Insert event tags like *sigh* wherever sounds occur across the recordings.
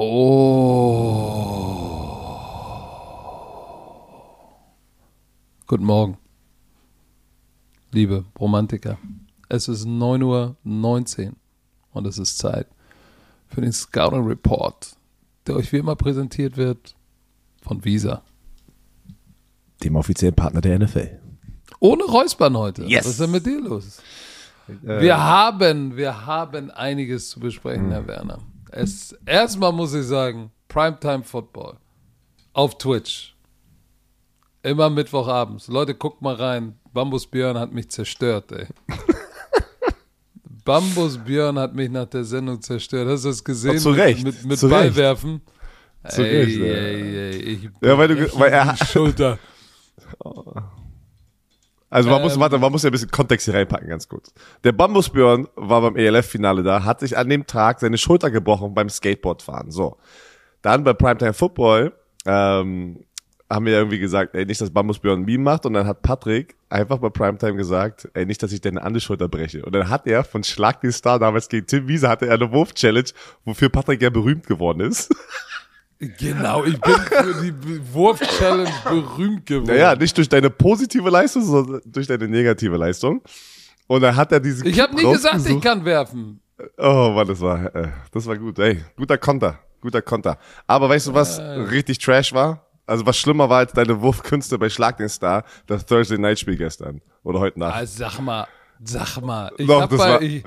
Oh. Guten Morgen, liebe Romantiker. Es ist 9.19 Uhr und es ist Zeit für den Scouting Report, der euch wie immer präsentiert wird von Visa. Dem offiziellen Partner der NFL. Ohne Räuspern heute. Yes. Was ist denn mit dir los? Wir haben, wir haben einiges zu besprechen, Herr Werner. Es, erstmal muss ich sagen, Primetime Football auf Twitch. Immer Mittwochabends. Leute, guckt mal rein. Bambus Björn hat mich zerstört, ey. *laughs* Bambus Björn hat mich nach der Sendung zerstört. Hast du das gesehen? Und zu Recht, Mit, mit, mit. Ballwerfen. Zu ey, Recht, ja. ey, ey, ich Ja, weil du- weil er- Schulter. *laughs* Also man muss, Ähm. warte, man muss ja ein bisschen Kontext hier reinpacken, ganz kurz. Der Bambusbjörn war beim ELF-Finale da, hat sich an dem Tag seine Schulter gebrochen beim Skateboardfahren. So. Dann bei Primetime Football ähm, haben wir irgendwie gesagt, ey, nicht, dass Bambusbjörn ein Meme macht. Und dann hat Patrick einfach bei Primetime gesagt, ey, nicht, dass ich deine andere Schulter breche. Und dann hat er von Schlag den Star damals gegen Tim Wiese hatte er eine Wurf-Challenge, wofür Patrick ja berühmt geworden ist. *laughs* Genau, ich bin für die Wurf-Challenge berühmt geworden. Naja, nicht durch deine positive Leistung, sondern durch deine negative Leistung. Und dann hat er diese Ich habe nie gesagt, ich kann werfen. Oh Mann, das war, äh, das war gut. Ey, guter Konter, guter Konter. Aber weißt du, was richtig Trash war? Also was schlimmer war als deine Wurfkünste bei Schlag den Star, das Thursday Night Spiel gestern oder heute Nacht. Ah, sag mal, sag mal. Ich Doch, hab das bei, war- ich,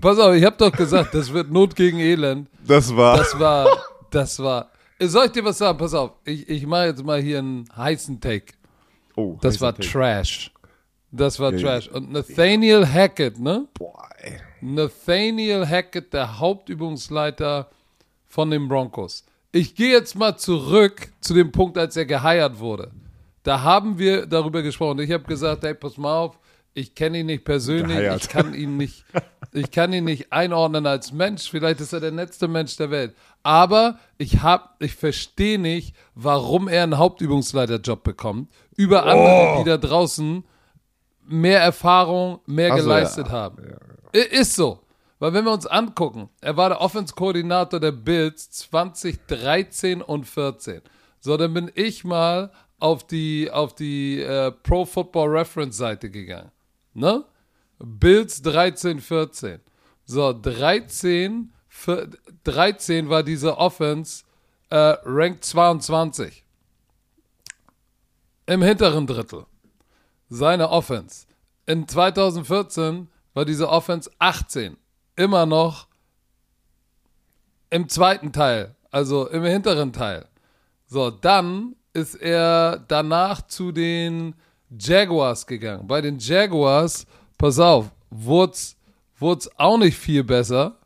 pass auf, ich habe doch gesagt, das wird Not gegen Elend. Das war, Das war, das war. Soll ich dir was sagen? Pass auf, ich, ich mache jetzt mal hier einen heißen Take. oh, Das war Take. Trash. Das war Ja, Trash. Und Nathaniel Hackett, ne? Boah, ey. Nathaniel Hackett, der Hauptübungsleiter von den Broncos. Ich gehe jetzt mal zurück zu dem Punkt, als er geheiert wurde. Da haben wir darüber gesprochen. Ich habe gesagt, hey, pass mal auf, ich kenne ihn nicht persönlich, ich kann ihn nicht, ich kann ihn nicht einordnen als Mensch. Vielleicht ist er der letzte Mensch der Welt. Aber ich hab, ich verstehe nicht, warum er einen Hauptübungsleiterjob bekommt über andere, die da draußen mehr Erfahrung, mehr so, geleistet ja. haben. I- Ist so. Weil wenn wir uns angucken, er war der Offense-Koordinator der Bills 2013 und 14. So, dann bin ich mal auf die, auf die äh, Pro Football Reference Seite gegangen. Ne? Bills 13, 14. So, 13, vier- 13 war diese Offense äh, Rank 22. Im hinteren Drittel. Seine Offense. In 2014 war diese Offense 18. Immer noch im zweiten Teil, also im hinteren Teil. So, dann ist er danach zu den Jaguars gegangen. Bei den Jaguars, pass auf, wurde es auch nicht viel besser.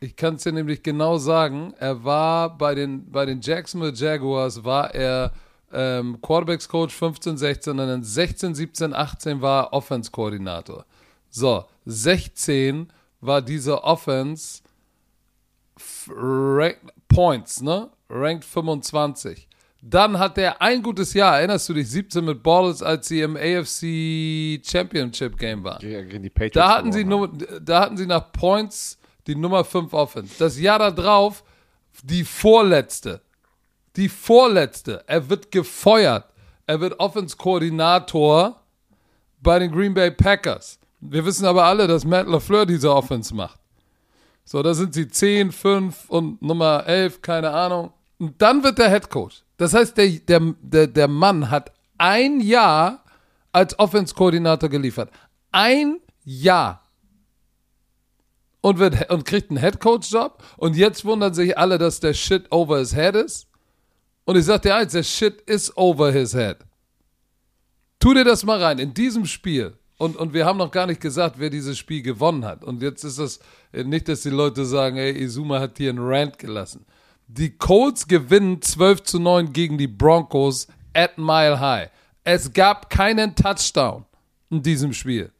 Ich kann es dir nämlich genau sagen. Er war bei den, bei den Jacksonville Jaguars, war er ähm, Quarterbacks Coach 15, 16 und dann 16, 17, 18 war er Offense Koordinator. So, 16 war diese Offense Points, ne? Ranked 25. Dann hat er ein gutes Jahr, erinnerst du dich, 17 mit Ballers, als sie im AFC Championship Game waren. Gegen die Patriots Da hatten, sie nur, da hatten sie nach Points die Nummer 5 Offense. Das Jahr darauf die vorletzte. Die vorletzte. Er wird gefeuert. Er wird Offense-Koordinator bei den Green Bay Packers. Wir wissen aber alle, dass Matt LaFleur diese Offense macht. So, da sind sie 10, 5 und Nummer 11, keine Ahnung. Und dann wird der Head Coach. Das heißt, der, der, der, der Mann hat ein Jahr als Offense-Koordinator geliefert. Ein Jahr. Und, wird, und kriegt einen Headcoach-Job. Und jetzt wundern sich alle, dass der Shit over his head ist. Und ich sag dir eins, der Shit is over his head. Tu dir das mal rein. In diesem Spiel. Und, und wir haben noch gar nicht gesagt, wer dieses Spiel gewonnen hat. Und jetzt ist das äh, nicht, dass die Leute sagen, ey, Izuma hat hier einen Rant gelassen. Die Colts gewinnen 12 zu 9 gegen die Broncos at Mile High. Es gab keinen Touchdown in diesem Spiel.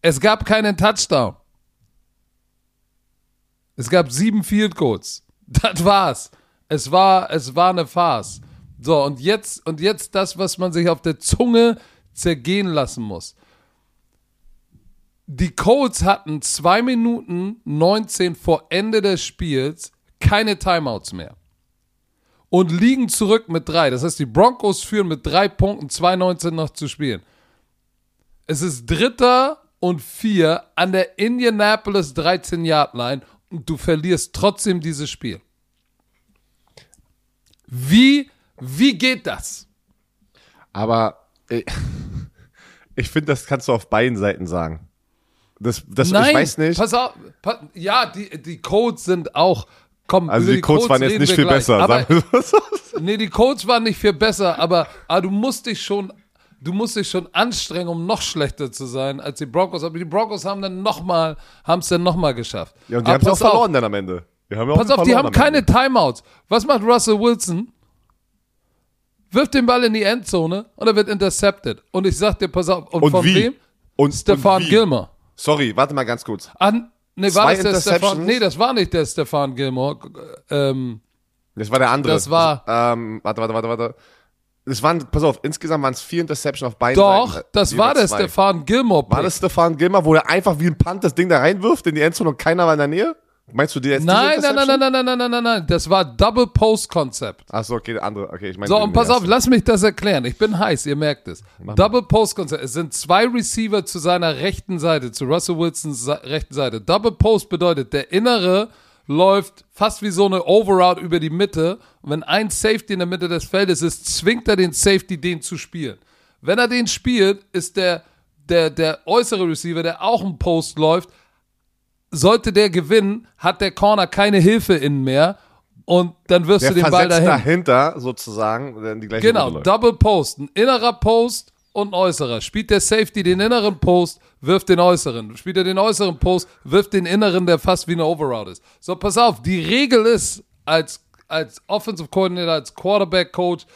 Es gab keinen Touchdown. Es gab sieben Field Goals. *laughs* Das war's. Es war, es war eine Farce. So, und jetzt, und jetzt das, was man sich auf der Zunge zergehen lassen muss. Die Colts hatten 2 Minuten 19 vor Ende des Spiels keine Timeouts mehr und liegen zurück mit drei. Das heißt, die Broncos führen mit drei Punkten, 2,19 noch zu spielen. Es ist Dritter und Vier an der Indianapolis 13-Yard-Line und du verlierst trotzdem dieses Spiel. Wie, wie geht das? Aber ich, *laughs* ich finde, das kannst du auf beiden Seiten sagen. Das, das, Nein, ich weiß nicht. Pass auf, pa ja, die, die Codes sind auch. Komm, Also über die Codes waren jetzt nicht viel gleich. besser. Aber, *laughs* nee, die Codes waren nicht viel besser, aber, aber du musst dich schon, du musst dich schon anstrengen, um noch schlechter zu sein als die Broncos. Aber die Broncos haben dann nochmal, haben es dann nochmal geschafft. Ja, und die haben es auch pass auf, verloren dann am Ende. Die haben ja Pass auf, die verloren haben keine. Timeouts. Was macht Russell Wilson? Wirft den Ball in die Endzone und er wird intercepted. Und ich sag dir, pass auf, und, Und von wie? wem? Und, Stefan und wie? Gilmore. Sorry, warte mal ganz kurz. An, nee, war das der Stefan? Nee, das war nicht der Stefan Gilmore. Ähm, Das war der andere. Das war- Ähm, warte, warte, warte, warte. Es waren, pass auf, insgesamt waren es vier Interceptions auf beiden doch, Seiten. das war der. Stefan Gilmore. War das Stefan Gilmer, wo er einfach wie ein Punt das Ding da reinwirft in die Endzone und keiner war in der Nähe? Meinst du die jetzt Nein, nein, nein, Interception? nein, nein, nein, nein, nein, nein. Das war Double Post Konzept. Achso, okay, der andere. Okay, ich meine. So, und pass auf, lass mich das erklären. Ich bin heiß, ihr merkt es. mal. Double Post Konzept. Es sind zwei Receiver zu seiner rechten Seite, zu Russell Wilsons rechten Seite. Double Post bedeutet, der innere läuft fast wie so eine Overroute über die Mitte. Und wenn ein Safety in der Mitte des Feldes ist, zwingt er den Safety, den zu spielen. Wenn er den spielt, ist der, der, der äußere Receiver, der auch ein Post läuft, sollte der gewinnen, hat der Corner keine Hilfe innen mehr. Und dann wirst der du den Ball dahin. dahinter sozusagen dann die gleiche Genau. Double Post. Ein innerer Post und ein äußerer. Spielt der Safety den inneren Post, wirft den äußeren. Spielt er den äußeren Post, wirft den inneren, der fast wie eine Overroute ist. So, pass auf, die Regel ist, als, als Offensive Coordinator, als Quarterback Coach,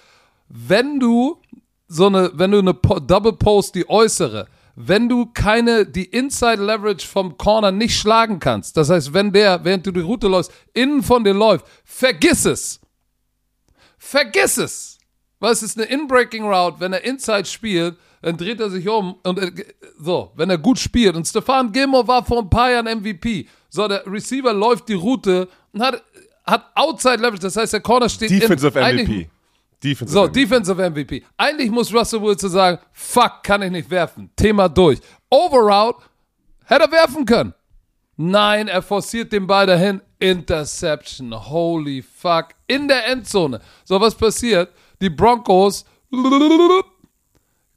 wenn du so eine, wenn du eine Double Post, die äußere, wenn du keine, die Inside Leverage vom Corner nicht schlagen kannst, das heißt, wenn der, während du die Route läufst, innen von dir läuft, vergiss es. Vergiss es. Weil es ist eine Inbreaking Route, wenn er Inside spielt, dann dreht er sich um und äh, so, wenn er gut spielt. Und Stefan Gilmore war vor ein paar Jahren MVP. So, der Receiver läuft die Route und hat, hat Outside Leverage, das heißt, der Corner steht Defensive eigentlich- MVP. Defensive so, MVP. Defensive MVP. Eigentlich muss Russell Wilson sagen, fuck, kann ich nicht werfen. Thema durch. Overroute, hätte er werfen können. Nein, er forciert den Ball dahin. Interception. Holy fuck. In der Endzone. So, was passiert? Die Broncos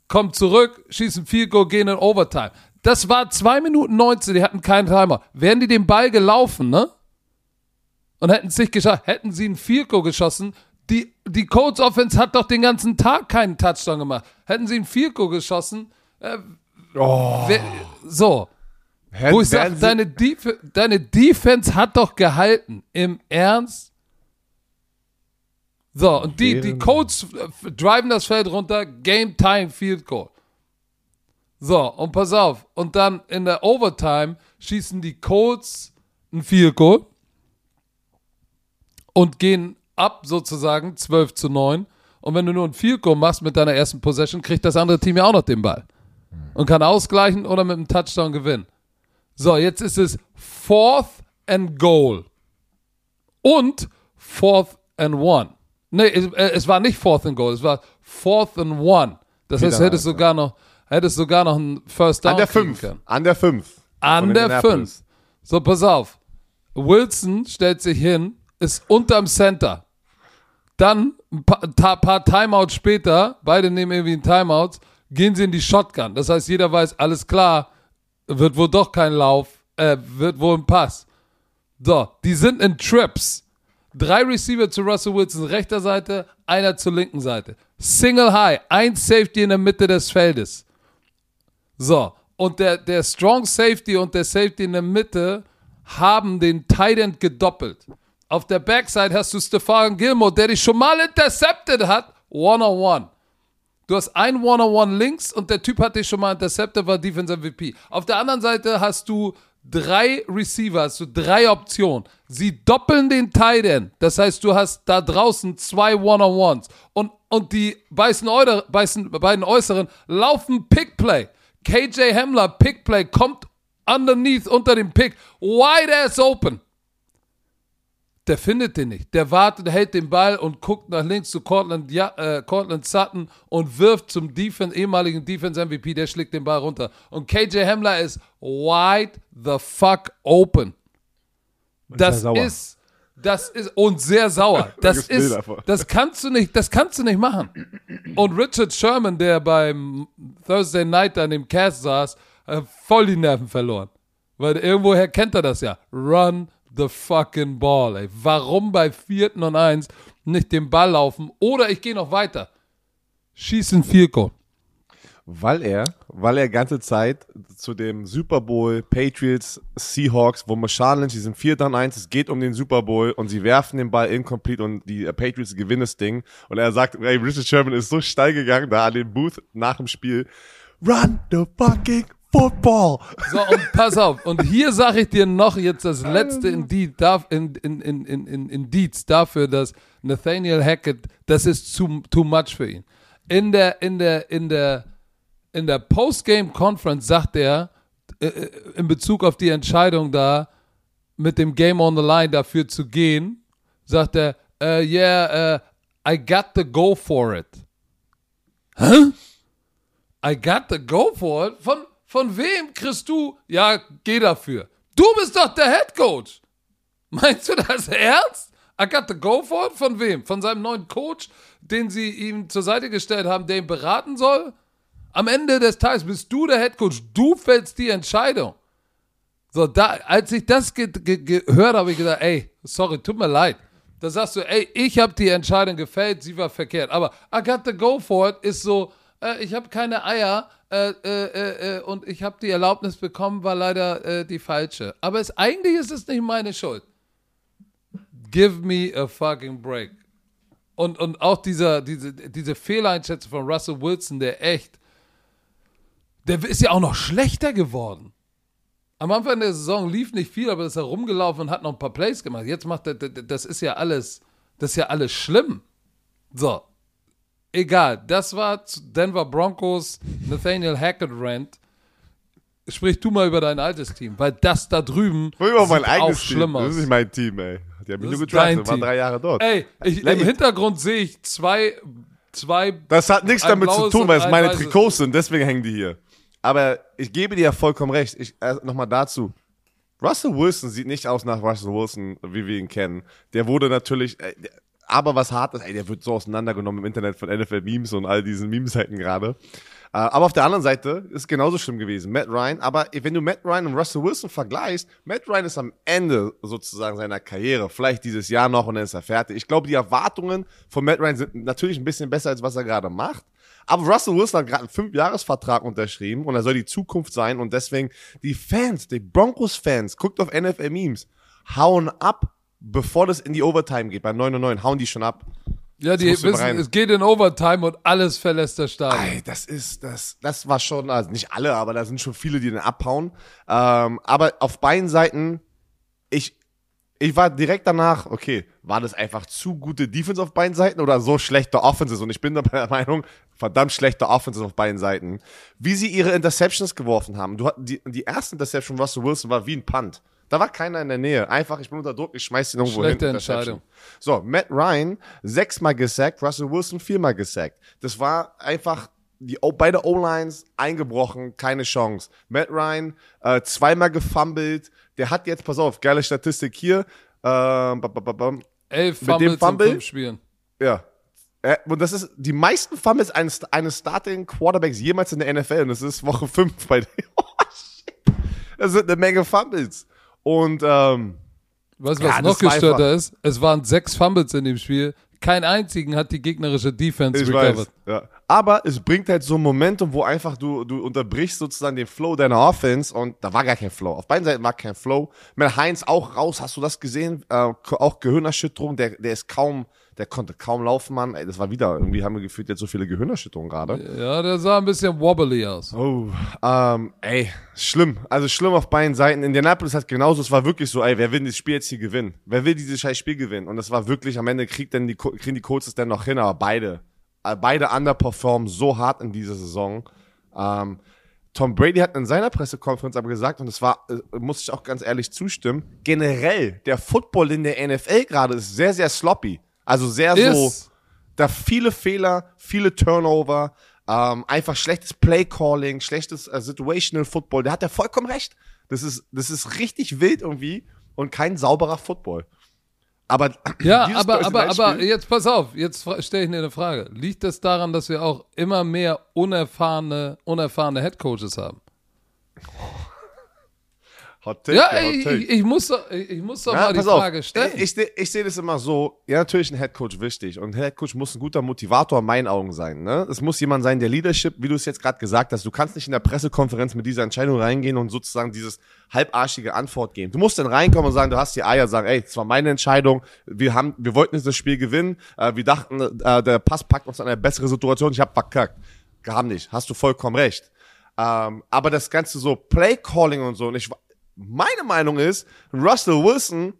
kommen zurück, schießen Field Goal, gehen in Overtime. Das war 2 Minuten 19, die hatten keinen Timer. Wären die den Ball gelaufen, ne? Und hätten es nicht geschafft, hätten sie einen Field Goal geschossen. Die, die Colts Offense hat doch den ganzen Tag keinen Touchdown gemacht. Hätten sie einen Goal geschossen, äh, wer, so. Hätten- Wo ich sage, deine, Def deine Defense hat doch gehalten. Im Ernst? So, und die, die Colts äh, driven das Feld runter, Game Time Field Goal. So, und pass auf. Und dann in der Overtime schießen die Colts ein Field Goal und gehen ab sozusagen 12 zu 9. Und wenn du nur ein Field Goal machst mit deiner ersten Possession, kriegt das andere Team ja auch noch den Ball. Und kann ausgleichen oder mit einem Touchdown gewinnen. So, jetzt ist es Fourth and Goal. Und Fourth and One. Nee, es, äh, es war nicht Fourth and Goal, es war Fourth and One. Das heißt, hättest eins, sogar noch, hättest sogar noch einen First Down An der kriegen 5. können. An der 5. An der 5. So, pass auf. Wilson stellt sich hin, ist unterm Center. Dann ein paar, paar Timeouts später, beide nehmen irgendwie einen Timeout, gehen sie in die Shotgun. Das heißt, jeder weiß, alles klar, wird wohl doch kein Lauf, äh, wird wohl ein Pass. So, die sind in Trips. Drei Receiver zu Russell Wilson rechter Seite, einer zur linken Seite. Single High, ein Safety in der Mitte des Feldes. So, und der, der Strong Safety und der Safety in der Mitte haben den Tight End gedoppelt. Auf der Backside hast du Stefan Gilmore, der dich schon mal intercepted hat, one-on-one. Du hast ein One-on-One links und der Typ hat dich schon mal intercepted, war Defensive MVP. Auf der anderen Seite hast du drei Receiver, hast du drei Optionen. Sie doppeln den Tight End. Das heißt, du hast da draußen zwei One-on-Ones. Und, und die beißen, beißen, beiden Äußeren laufen Pick-Play. KJ Hamler, Pick-Play, kommt underneath unter dem Pick. Wide ass open. Der findet den nicht. Der wartet, hält den Ball und guckt nach links zu Cortland, ja, äh, Cortland Sutton und wirft zum Defense, ehemaligen Defense MVP, der schlägt den Ball runter. Und KJ Hamler ist wide the fuck open. Das ist, das ist, und sehr sauer. *laughs* Das ist, das kannst du nicht, das kannst du nicht machen. Und Richard Sherman, der beim Thursday Night an dem Cast saß, hat voll die Nerven verloren. Weil irgendwoher kennt er das ja. Run the fucking ball, ey. Warum bei vierten und eins nicht den Ball laufen? Oder ich gehe noch weiter. Schießen Goal. Weil er, weil er ganze Zeit zu dem Super Bowl Patriots Seahawks, wo Marshawn Lynch, die sind 4 dann 1, es geht um den Super Bowl und sie werfen den Ball incomplete und die äh, Patriots gewinnen das Ding. Und er sagt, ey, Richard Sherman ist so steil gegangen da an den Booth nach dem Spiel. Run the fucking football! So, und pass auf. Und hier sage ich dir noch jetzt das letzte Indiz, darf- in, in, in, in, in, Indiz dafür, dass Nathaniel Hackett, das ist too, too much für ihn. In der, in der, in der, in der Postgame-Conference sagt er, äh, äh, in Bezug auf die Entscheidung da, mit dem Game on the Line dafür zu gehen, sagt er, äh, yeah, äh, I got to go for it. Hä? I got to go for it? Von, von wem kriegst du? Ja, geh dafür. Du bist doch der Head Coach. Meinst du das *laughs* ernst? I got to go for it? Von wem? Von seinem neuen Coach, den sie ihm zur Seite gestellt haben, der ihn beraten soll? Am Ende des Tages bist du der Head Coach. Du fällst die Entscheidung. So, da, als ich das ge ge gehört habe, ich gesagt, ey, sorry, tut mir leid. Da sagst du, ey, ich habe die Entscheidung gefällt, sie war verkehrt. Aber I got to go for it ist so, äh, ich habe keine Eier äh, äh, äh, äh, und ich habe die Erlaubnis bekommen, war leider äh, die falsche. Aber es, eigentlich ist es nicht meine Schuld. Give me a fucking break. Und, und auch dieser, diese, diese Fehleinschätzung von Russell Wilson, der echt, der ist ja auch noch schlechter geworden. Am Anfang der Saison lief nicht viel, aber ist er rumgelaufen und hat noch ein paar Plays gemacht. Jetzt macht er, das ist ja alles, das ist ja alles schlimm. So. Egal, das war zu Denver Broncos Nathaniel Hackett Rant. Sprich du mal über dein altes Team, weil das da drüben Ich über mein eigenes auch Team. schlimm Das ist nicht mein Team, ey. Die haben mich Das nur gedraftet, waren drei Jahre dort. Ey, ich, im Hintergrund sehe ich zwei, zwei Das hat nichts damit zu tun, weil es ein meine. Trikots sind, deswegen hängen die hier. Aber ich gebe dir ja vollkommen recht. Ich, äh, Nochmal dazu. Russell Wilson sieht nicht aus nach Russell Wilson, wie wir ihn kennen. Der wurde natürlich, äh, aber was hart ist, ey, der wird so auseinandergenommen im Internet von NFL-Memes und all diesen Meme-Seiten gerade. Äh, aber auf der anderen Seite ist genauso schlimm gewesen. Matt Ryan, aber wenn du Matt Ryan und Russell Wilson vergleichst, Matt Ryan ist am Ende sozusagen seiner Karriere, vielleicht dieses Jahr noch und dann ist er fertig. Ich glaube, die Erwartungen von Matt Ryan sind natürlich ein bisschen besser, als was er gerade macht. Aber Russell Wilson hat gerade einen Fünfjahresvertrag unterschrieben und er soll die Zukunft sein und deswegen die Fans, die Broncos-Fans, guckt auf NFL-Memes, hauen ab, bevor das in die Overtime geht. Bei 9 und 9 hauen die schon ab. Ja, die wissen, es geht in Overtime und alles verlässt das Stadion. Ey, das ist, das, das war schon, also nicht alle, aber da sind schon viele, die den abhauen. Ähm, aber auf beiden Seiten, ich, ich war direkt danach, okay, war das einfach zu gute Defense auf beiden Seiten oder so schlechte Offenses? Und ich bin der Meinung, verdammt schlechte Offenses auf beiden Seiten. Wie sie ihre Interceptions geworfen haben. Du, die, die erste Interception von Russell Wilson war wie ein Punt. Da war keiner in der Nähe. Einfach, ich bin unter Druck, ich schmeiß ihn irgendwo Schlechte hin. Entscheidung. So, Matt Ryan sechsmal gesackt, Russell Wilson viermal gesackt. Das war einfach die beide O-Lines eingebrochen, keine Chance. Matt Ryan äh, zweimal gefummelt. Der hat jetzt, pass auf, geile Statistik hier. Bam. Elf mit dem Fumbles in Fumble? fünf Spielen. Ja. Äh, und das ist die meisten Fumbles eines, eines Starting Quarterbacks jemals in der NFL. Und das ist Woche 5 bei dem. *laughs* Oh, shit. Das sind eine Menge Fumbles. Und ähm, Weißt du, was Ja, noch gestörter ist? Es waren sechs Fumbles in dem Spiel. Kein einzigen hat die gegnerische Defense Ich recovered. weiß. Ja. Aber es bringt halt so ein Momentum, wo einfach du, du unterbrichst sozusagen den Flow deiner Offense und da war gar kein Flow. Auf beiden Seiten war kein Flow. Mit Heinz auch raus, hast du das gesehen? Äh, auch Gehirnerschütterung, der, der ist kaum, der konnte kaum laufen, Mann. Ey, das war wieder, irgendwie haben wir gefühlt jetzt so viele Gehirnerschütterungen gerade. Ja, der sah ein bisschen wobbly aus. Oh, ähm, ey, schlimm. Also schlimm auf beiden Seiten. Indianapolis hat genauso, es war wirklich so, ey, wer will das Spiel jetzt hier gewinnen? Wer will dieses scheiß Spiel gewinnen? Und das war wirklich, am Ende kriegt dann die, kriegen die Coaches dann noch hin, aber beide, äh, beide underperformen so hart in dieser Saison. Ähm, Tom Brady hat in seiner Pressekonferenz aber gesagt, und das war, äh, muss ich auch ganz ehrlich zustimmen, generell, der Football in der NFL gerade ist sehr, sehr sloppy. Also sehr so, Ist. da viele Fehler, viele Turnover, ähm, einfach schlechtes Play-Calling, schlechtes äh, Situational Football. Da hat er vollkommen recht. Das ist, das ist richtig wild irgendwie und kein sauberer Football. Aber *clears throat* Ja, aber, aber, aber jetzt pass auf, jetzt stelle ich dir eine Frage. Liegt das daran, dass wir auch immer mehr unerfahrene, unerfahrene Headcoaches haben? Hot Take, Ja, Hot ich, ich, ich muss doch, ich, muss doch Ja, mal die auf. Frage stellen. Ich, ich, ich sehe das immer so, ja, natürlich ein Headcoach wichtig und ein Headcoach muss ein guter Motivator in meinen Augen sein. Ne? Es muss jemand sein, der Leadership, wie du es jetzt gerade gesagt hast, du kannst nicht in der Pressekonferenz mit dieser Entscheidung reingehen und sozusagen dieses halbarschige Antwort geben. Du musst dann reinkommen und sagen, du hast die Eier, sagen, ey, das war meine Entscheidung, wir haben, wir wollten jetzt das Spiel gewinnen, äh, wir dachten, äh, der Pass packt uns in eine bessere Situation, ich habe verkackt. Haben nicht, hast du vollkommen recht. Ähm, aber das ganze so Play-Calling und so, und ich, meine Meinung ist, Russell Wilson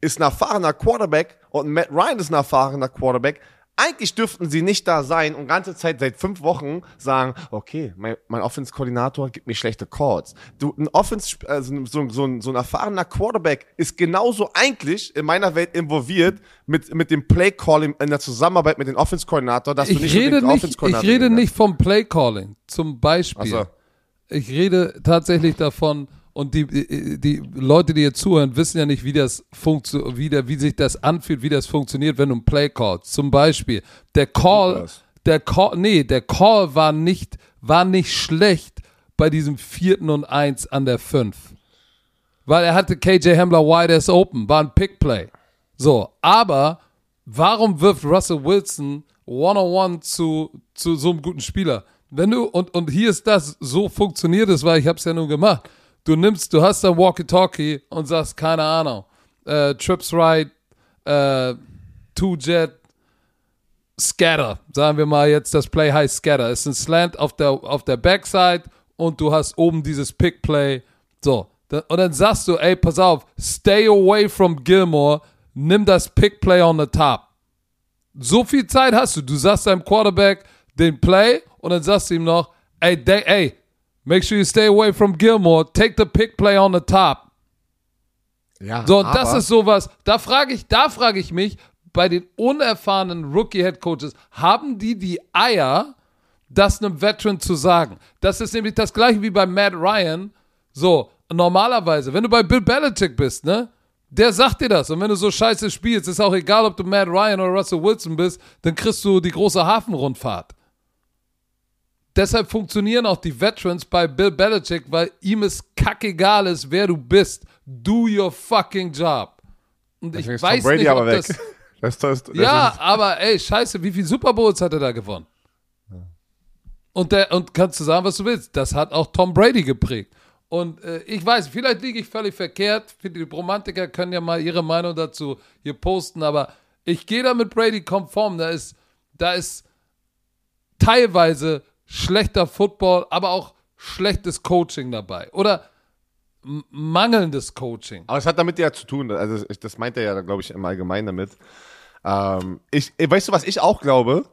ist ein erfahrener Quarterback und Matt Ryan ist ein erfahrener Quarterback. Eigentlich dürften sie nicht da sein und ganze Zeit seit fünf Wochen sagen, okay, mein, mein Offense-Koordinator gibt mir schlechte Calls. Du, ein Offense, also so, so, ein, so ein erfahrener Quarterback ist genauso eigentlich in meiner Welt involviert mit, mit dem Play-Calling in der Zusammenarbeit mit dem Offense-Koordinator, dass du ich nicht rede mit dem nicht, ich Offense-Koordinator rede nicht vom Play Calling. Zum Beispiel. So. Ich rede tatsächlich davon, und die, die, Leute, die hier zuhören, wissen ja nicht, wie das funktioniert, wie, der- wie sich das anfühlt, wie das funktioniert, wenn du ein Play callst. Zum Beispiel, der Call, der Call, nee, der Call war nicht, war nicht schlecht bei diesem vierten und eins an der fünf. Weil er hatte KJ Hamler wide as open, war ein Pick Play. So, aber warum wirft Russell Wilson one-on-one zu, zu so einem guten Spieler? Wenn du, und, und hier ist das, so funktioniert es, weil ich hab's ja nun gemacht. Du nimmst, du hast ein Walkie-Talkie und sagst, keine Ahnung, äh, Trips right, äh, Two-Jet, Scatter, sagen wir mal jetzt, das Play heißt Scatter. Es ist ein Slant auf der, auf der Backside und du hast oben dieses Pick Play. So. Und dann sagst du, ey, pass auf, stay away from Gilmore, nimm das Pick Play on the top. So viel Zeit hast du. Du sagst deinem Quarterback den Play und dann sagst du ihm noch, ey, de- ey, make sure you stay away from Gilmore, take the pick play on the top. Ja, So, und das aber- ist sowas, da frage ich, da frage ich mich, bei den unerfahrenen Rookie-Head-Coaches, haben die die Eier, das einem Veteran zu sagen? Das ist nämlich das gleiche wie bei Matt Ryan. So, normalerweise, wenn du bei Bill Belichick bist, ne? Der sagt dir das. Und wenn du so scheiße spielst, ist auch egal, ob du Matt Ryan oder Russell Wilson bist, dann kriegst du die große Hafenrundfahrt. Deshalb funktionieren auch die Veterans bei Bill Belichick, weil ihm es kackegal ist, wer du bist. Do your fucking job. Und ich weiß Brady nicht, aber ob weg. das. *laughs* Das, das, das Ja, aber ey, scheiße, wie viele Super Bowls hat er da gewonnen? Und, der, und kannst du sagen, was du willst. Das hat auch Tom Brady geprägt. Und äh, ich weiß, vielleicht liege ich völlig verkehrt. Die Romantiker können ja mal ihre Meinung dazu hier posten, aber ich gehe da mit Brady konform. Da ist, da ist teilweise schlechter Football, aber auch schlechtes Coaching dabei. Oder mangelndes Coaching. Aber es hat damit ja zu tun, also ich, das meint er ja, glaube ich, im Allgemeinen damit. Ähm, ich, weißt du, was ich auch glaube?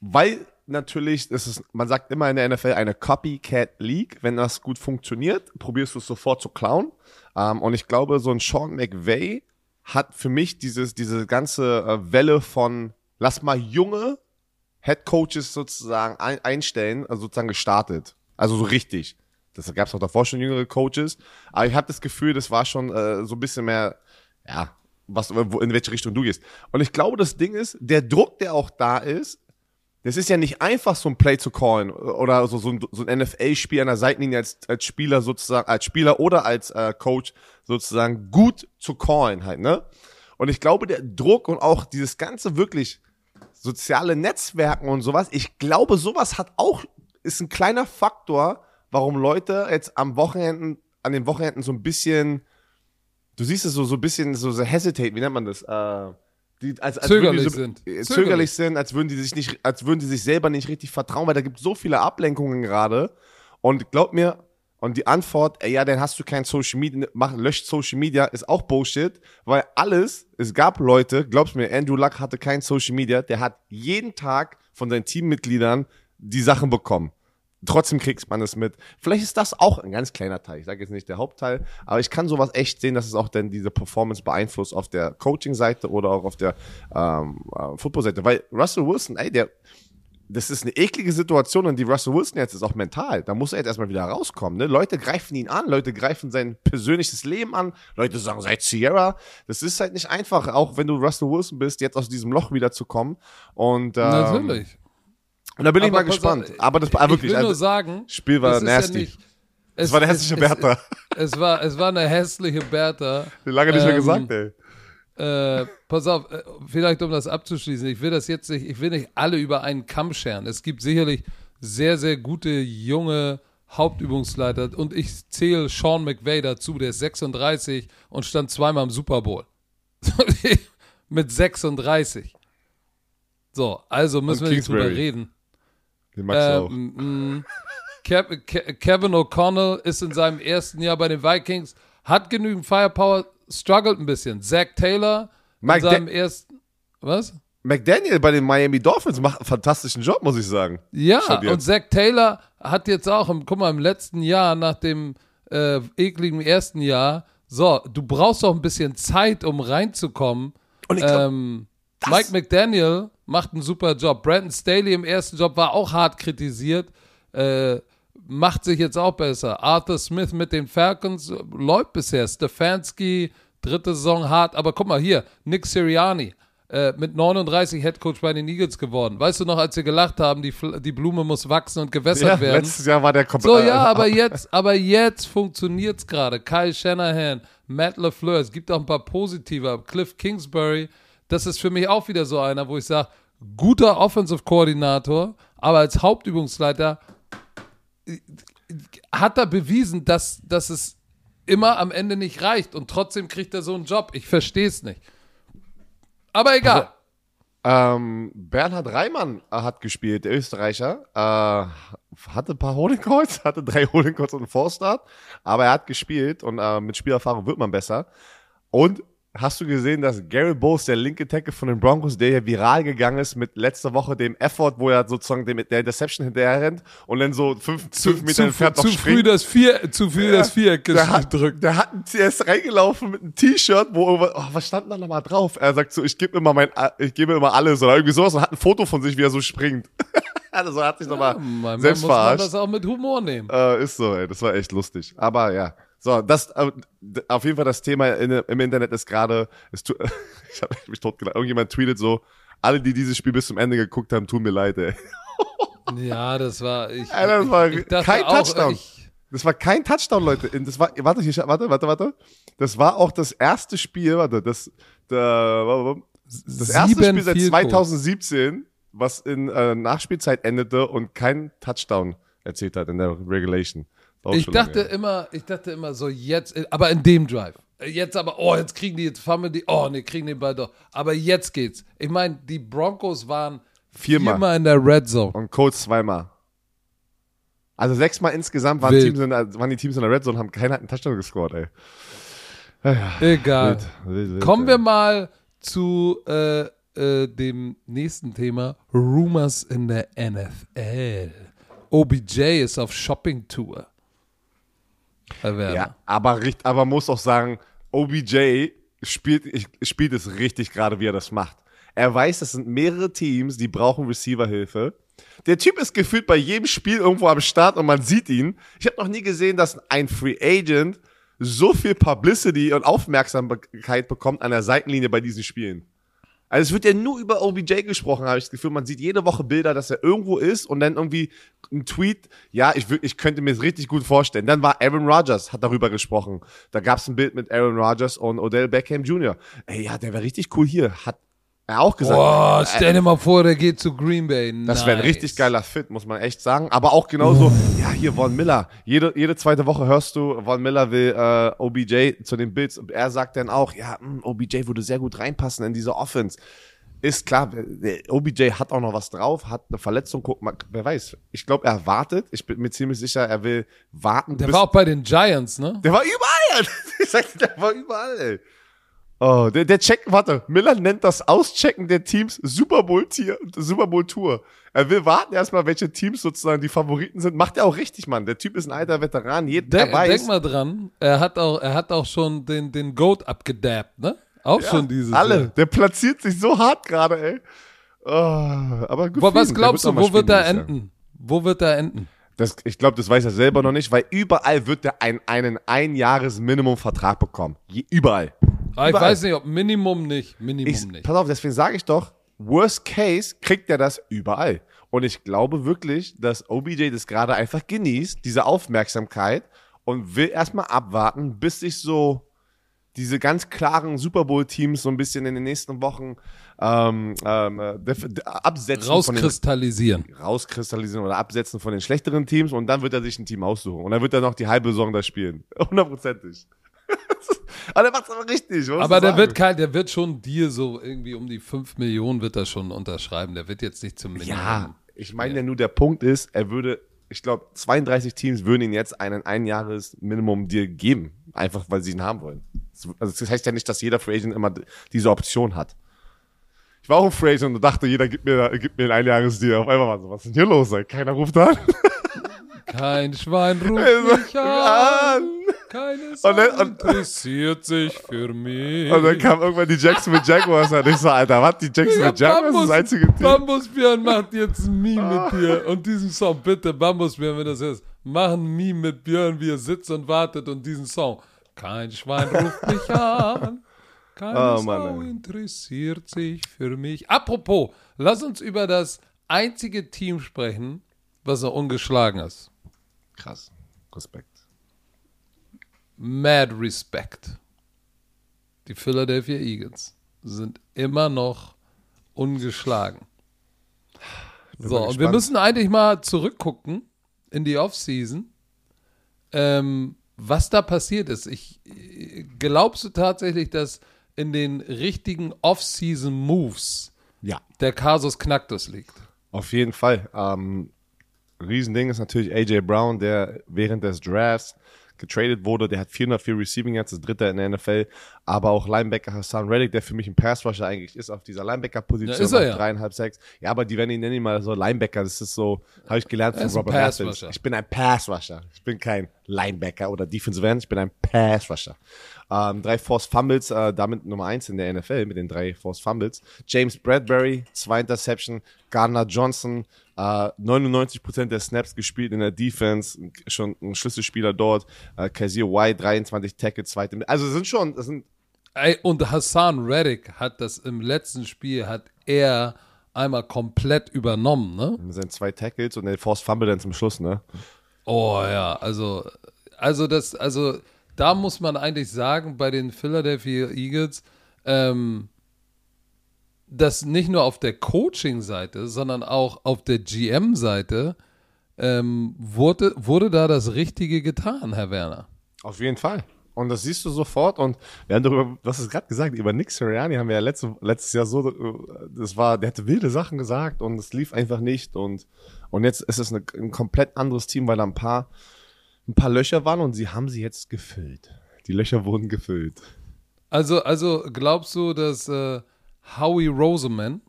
Weil natürlich, ist, man sagt immer in der NFL eine Copycat League. Wenn das gut funktioniert, probierst du es sofort zu klauen. Ähm, und ich glaube, so ein Sean McVay hat für mich dieses, diese ganze äh, Welle von, lass mal junge Head Coaches sozusagen ein, einstellen, also sozusagen gestartet. Also so richtig. Das gab es auch davor schon jüngere Coaches. Aber ich habe das Gefühl, das war schon äh, so ein bisschen mehr, ja, was, wo, in welche Richtung du gehst. Und ich glaube, das Ding ist, der Druck, der auch da ist, das ist ja nicht einfach, so ein Play zu callen oder so, so ein, so ein NFL-Spiel an der Seitenlinie als, als Spieler sozusagen, als Spieler oder als äh, Coach sozusagen gut zu callen halt, ne? Und ich glaube, der Druck und auch dieses ganze wirklich soziale Netzwerken und sowas, ich glaube, sowas hat auch, ist ein kleiner Faktor, warum Leute jetzt am Wochenenden, an den Wochenenden so ein bisschen, du siehst es so, so ein bisschen so, so hesitate, wie nennt man das? Äh, die, als, als Zögerlich die sind. so, äh, Zögerlich. Zögerlich sind, als würden die sich nicht, als würden die sich selber nicht richtig vertrauen, weil da gibt so viele Ablenkungen gerade. Und glaub mir, und die Antwort, ey, ja, dann hast du kein Social Media, mach, löscht Social Media, ist auch Bullshit, weil alles, es gab Leute, glaubst mir, Andrew Luck hatte kein Social Media, der hat jeden Tag von seinen Teammitgliedern die Sachen bekommen. trotzdem kriegt man es mit. Vielleicht ist das auch ein ganz kleiner Teil. Ich sage jetzt nicht der Hauptteil, aber ich kann sowas echt sehen, dass es auch dann diese Performance beeinflusst auf der Coaching-Seite oder auch auf der ähm, äh, Football-Seite. Weil Russell Wilson, ey, der, das ist eine eklige Situation und die Russell Wilson jetzt ist auch mental. Da muss er jetzt erstmal wieder rauskommen. Ne? Leute greifen ihn an, Leute greifen sein persönliches Leben an, Leute sagen, seit Sierra. Das ist halt nicht einfach, auch wenn du Russell Wilson bist, jetzt aus diesem Loch wieder zu kommen. Und, ähm, Natürlich. Und da bin ich Aber mal pass gespannt. auf, Aber das war wirklich. ich will nur also, sagen, Spiel war es ja nasty. nicht- das es- war es- hässliche es- Bertha. Es war, es war eine hässliche Bertha. *laughs* Lange nicht mehr ähm, gesagt, ey. Äh, pass auf, äh, vielleicht um das abzuschließen, ich will das jetzt nicht, ich will nicht alle über einen Kamm scheren. Es gibt sicherlich sehr, sehr gute junge Hauptübungsleiter und ich zähle Sean McVay dazu, der ist 36 und stand zweimal im Super Bowl. *laughs* Mit 36. So, also müssen Und wir nicht drüber reden. Den magst du auch. Ähm, mh, Kev, Ke- Kevin O'Connell ist in seinem ersten Jahr bei den Vikings, hat genügend Firepower, struggelt ein bisschen. Zach Taylor Mike in seinem Da- ersten. Was? McDaniel bei den Miami Dolphins macht einen fantastischen Job, muss ich sagen. Ja, und Zach Taylor hat jetzt auch, im, guck mal, im letzten Jahr, nach dem äh, ekligen ersten Jahr, so, du brauchst doch ein bisschen Zeit, um reinzukommen. Und ich glaub, ähm, Mike McDaniel macht einen super Job. Brandon Staley im ersten Job war auch hart kritisiert. Äh, macht sich jetzt auch besser. Arthur Smith mit den Falcons läuft bisher. Stefanski, dritte Saison hart. Aber guck mal hier, Nick Sirianni. äh, Mit 39 Headcoach bei den Eagles geworden. Weißt du noch, als wir gelacht haben, die, die Blume muss wachsen und gewässert ja, werden? letztes Jahr war der komplett. So, *laughs* ja, aber jetzt, aber jetzt funktioniert's gerade. Kyle Shanahan, Matt LaFleur, es gibt auch ein paar positive. Cliff Kingsbury, das ist für mich auch wieder so einer, wo ich sage, guter Offensive Koordinator, aber als Hauptübungsleiter hat er bewiesen, dass, dass es immer am Ende nicht reicht und trotzdem kriegt er so einen Job. Ich verstehe es nicht. Aber egal. Ähm, Bernhard Reimann äh, hat gespielt, der Österreicher. Äh, hatte ein paar Holding Calls, *laughs* hatte drei Holding Calls und einen Vorstart, aber er hat gespielt und äh, mit Spielerfahrung wird man besser. Und hast du gesehen, dass Gary Bowles, der linke Tackle von den Broncos, der hier viral gegangen ist mit letzter Woche dem Effort, wo er sozusagen dem, der Interception hinterher rennt und dann so fünf, fünf Meter zu, entfernt zu noch früh springt? das Vier, zu früh das Viereck gedrückt. der hat, der ist reingelaufen mit einem T-Shirt, wo, irgendwas- oh, was stand da nochmal drauf? Er sagt so, ich gebe immer mein, ich gebe immer alles oder irgendwie sowas und hat ein Foto von sich, wie er so springt. *laughs* also hat sich nochmal Manchmal selbst muss man verarscht. das auch mit Humor nehmen. Äh, ist so, ey, das war echt lustig. Aber ja, so, das, äh, auf jeden Fall das Thema in, im Internet ist gerade, *laughs* ich habe mich totgelacht. Irgendjemand tweetet so, alle, die dieses Spiel bis zum Ende geguckt haben, tun mir leid, ey. *laughs* Ja, das war ich. Alter, das war ich, ich kein auch, Touchdown. Ich, Das war kein Touchdown, Leute. Das war, warte, hier, warte, warte, warte. Das war auch das erste Spiel, warte, das, der, das erste Spiel seit Field Goals. 2017, was in äh, Nachspielzeit endete und keinen Touchdown erzielt hat in der Regulation. Auch ich lange dachte her. immer, ich dachte immer so jetzt, aber in dem Drive. Jetzt aber, oh, jetzt kriegen die, jetzt fahren wir die, oh, ne, kriegen den Ball doch. Aber jetzt geht's. Ich meine, die Broncos waren Viermal. viermal in der Red Zone. Und Colts zweimal. Also sechsmal insgesamt waren. Teams in, waren die Teams in der Red Zone, haben keiner hat einen Touchdown gescored, ey. Egal. Wild, wild, wild, Kommen ey. wir mal zu äh, äh, dem nächsten Thema. Rumors in der NFL. OBJ ist auf Shopping-Tour. Herr Werner. Ja, aber, richt- aber muss auch sagen, OBJ spielt, spielt es richtig gerade, wie er das macht. Er weiß, das sind mehrere Teams, die brauchen Receiver-Hilfe. Der Typ ist gefühlt bei jedem Spiel irgendwo am Start und man sieht ihn. Ich habe noch nie gesehen, dass ein Free Agent so viel Publicity und Aufmerksamkeit bekommt an der Seitenlinie bei diesen Spielen. Also es wird ja nur über OBJ gesprochen, habe ich das Gefühl. Man sieht jede Woche Bilder, dass er irgendwo ist und dann irgendwie ein Tweet, ja, ich, ich könnte mir das richtig gut vorstellen. Dann war Aaron Rodgers, hat darüber gesprochen. Da gab es ein Bild mit Aaron Rodgers und Odell Beckham Jr. Ey, ja, der wäre richtig cool hier. Hat er auch gesagt. Boah, Äh, stell dir mal vor, der geht zu Green Bay. das wäre ein Nice. richtig geiler Fit, muss man echt sagen. Aber auch genauso, ja, hier Von Miller. Jede, jede zweite Woche hörst du, Von Miller will äh, OBJ zu den Bills. Und er sagt dann auch, ja, mh, OBJ würde sehr gut reinpassen in diese Offense. Ist klar, OBJ hat auch noch was drauf, hat eine Verletzung, guck mal, wer weiß. Ich glaube, er wartet. Ich bin mir ziemlich sicher, er will warten. Der war auch bei den Giants, ne? der war überall. *laughs* Ich sag, der war überall, ey. Oh, der, der Check, warte, Miller nennt das Auschecken der Teams Super Bowl Tier, Super Bowl Tour. Er will warten erstmal, welche Teams sozusagen die Favoriten sind. Macht er auch richtig, Mann. Der Typ ist ein alter Veteran. Jeder Denk, weiß. denk mal dran, er hat auch, er hat auch schon den, den Goat abgedabbt, ne? Auch schon dieses alle. Jahr. Der platziert sich so hart gerade, ey. Oh, aber gut. Für was glaubst du, wo wird er enden? Wo wird er enden? Das, ich glaube, das weiß er selber noch nicht, weil überall wird er ein, einen Einjahres-Minimum-Vertrag bekommen. Je, überall. Ah, ich weiß nicht, ob Minimum nicht. Minimum Ich, nicht. pass auf, deswegen sage ich doch, worst case kriegt er das überall. Und ich glaube wirklich, dass OBJ das gerade einfach genießt, diese Aufmerksamkeit und will erstmal abwarten, bis sich so diese ganz klaren Super Bowl-Teams so ein bisschen in den nächsten Wochen ähm, ähm, äh, absetzen von den Rauskristallisieren. rauskristallisieren oder absetzen von den schlechteren Teams und dann wird er sich ein Team aussuchen. Und dann wird er noch die halbe Saison da spielen. *laughs* Hundertprozentig. Aber der macht's aber richtig. Aber der sagen? wird kein, der wird schon dir so irgendwie um die 5 Millionen wird er schon unterschreiben. Der wird jetzt nicht zum Minimum. Ja, ich meine ja nur, der Punkt ist, er würde, ich glaube, 32 Teams würden ihn jetzt einen Einjahres-Minimum-Deal geben. Einfach, weil sie ihn haben wollen. Also das heißt ja nicht, dass jeder Free Agent immer diese Option hat. Ich war auch ein Free Agent und dachte, jeder gibt mir, gibt mir ein Einjahres-Deal. Auf einmal war so, was ist denn hier los? Ey? Keiner ruft an. *laughs* Kein Schwein *laughs* ruft Also, mich an. Keine Sau Und dann- und- interessiert sich für mich. Und dann kam irgendwann die Jacksonville Jaguars an. Ich so, Alter, was? Die Jacksonville Jaguars ist das einzige Team? Bambusbjörn macht jetzt ein Meme mit dir. Und diesen Song, bitte, Bambusbjörn, wenn das ist, mach ein Meme mit Björn, wie er sitzt und wartet und diesen Song. Kein Schwein ruft mich an. Keine Oh, Mann, Sau interessiert sich für mich. Apropos, lass uns über das einzige Team sprechen, was er ungeschlagen ist. Krass. Respekt. Mad Respect. Die Philadelphia Eagles sind immer noch ungeschlagen. So, und wir müssen eigentlich mal zurückgucken in die Offseason, ähm, was da passiert ist. Ich, äh, glaubst du tatsächlich, dass in den richtigen Offseason-Moves Ja. der Kasus Knacktus liegt? Auf jeden Fall. Ähm, Riesending ist natürlich AJ Brown, der während des Drafts getradet wurde. Der hat 404 Receiving Yards, das dritte in der NFL. Aber auch Linebacker Hassan Reddick, der für mich ein Pass-Rusher eigentlich ist, auf dieser Linebacker-Position. Ja, ja. Dreieinhalb, sechs. Ja, aber die werden ihn nennen mal so Linebacker. Das ist so, habe ich gelernt Er von Robert Pass-Rusher. Athens. Ich bin ein Pass-Rusher. Ich bin kein Linebacker oder Defensive End. Ich bin ein Pass-Rusher. Ähm, drei Forced Fumbles, äh, damit Nummer eins in der NFL mit den drei Forced Fumbles. James Bradbury, zwei Interception. Gardner Johnson, äh, 99% der Snaps gespielt in der Defense, schon ein Schlüsselspieler dort. Äh, Kazir White, 23 Tackle, zweite. Also sind schon, das sind Ey, und Hassan Reddick hat das im letzten Spiel, hat er einmal komplett übernommen, ne? das sind zwei Tackles und der Forced Fumble dann zum Schluss, ne? Oh ja, also, also das, also da muss man eigentlich sagen, bei den Philadelphia Eagles, ähm, dass nicht nur auf der Coaching-Seite, sondern auch auf der GM-Seite ähm, wurde, wurde da das Richtige getan, Herr Werner. Auf jeden Fall. Und das siehst du sofort. Und wir haben darüber, du hast es gerade gesagt, über Nick Sirianni haben wir ja letzte, letztes Jahr so, äh, das war, der hatte wilde Sachen gesagt und es lief einfach nicht. Und, und jetzt ist es eine, ein komplett anderes Team, weil da ein paar, ein paar Löcher waren und sie haben sie jetzt gefüllt. Die Löcher wurden gefüllt. Also, also glaubst du, dass äh, Howie Roseman,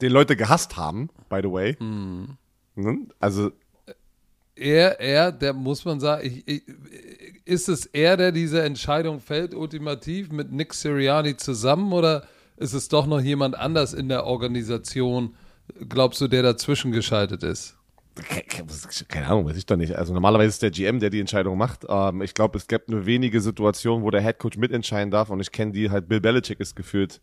Den Leute gehasst haben, by the way. Ne? Also, er, er, der muss man sagen, ich, ich, ist es er, der diese Entscheidung fällt, ultimativ mit Nick Sirianni zusammen oder ist es doch noch jemand anders in der Organisation, glaubst du, der dazwischen geschaltet ist? Ke- ke- keine Ahnung, weiß ich doch nicht. Also normalerweise ist der GM, der die Entscheidung macht. Ähm, ich glaube, es gibt nur wenige Situationen, wo der Headcoach mitentscheiden darf und ich kenne die halt, Bill Belichick ist geführt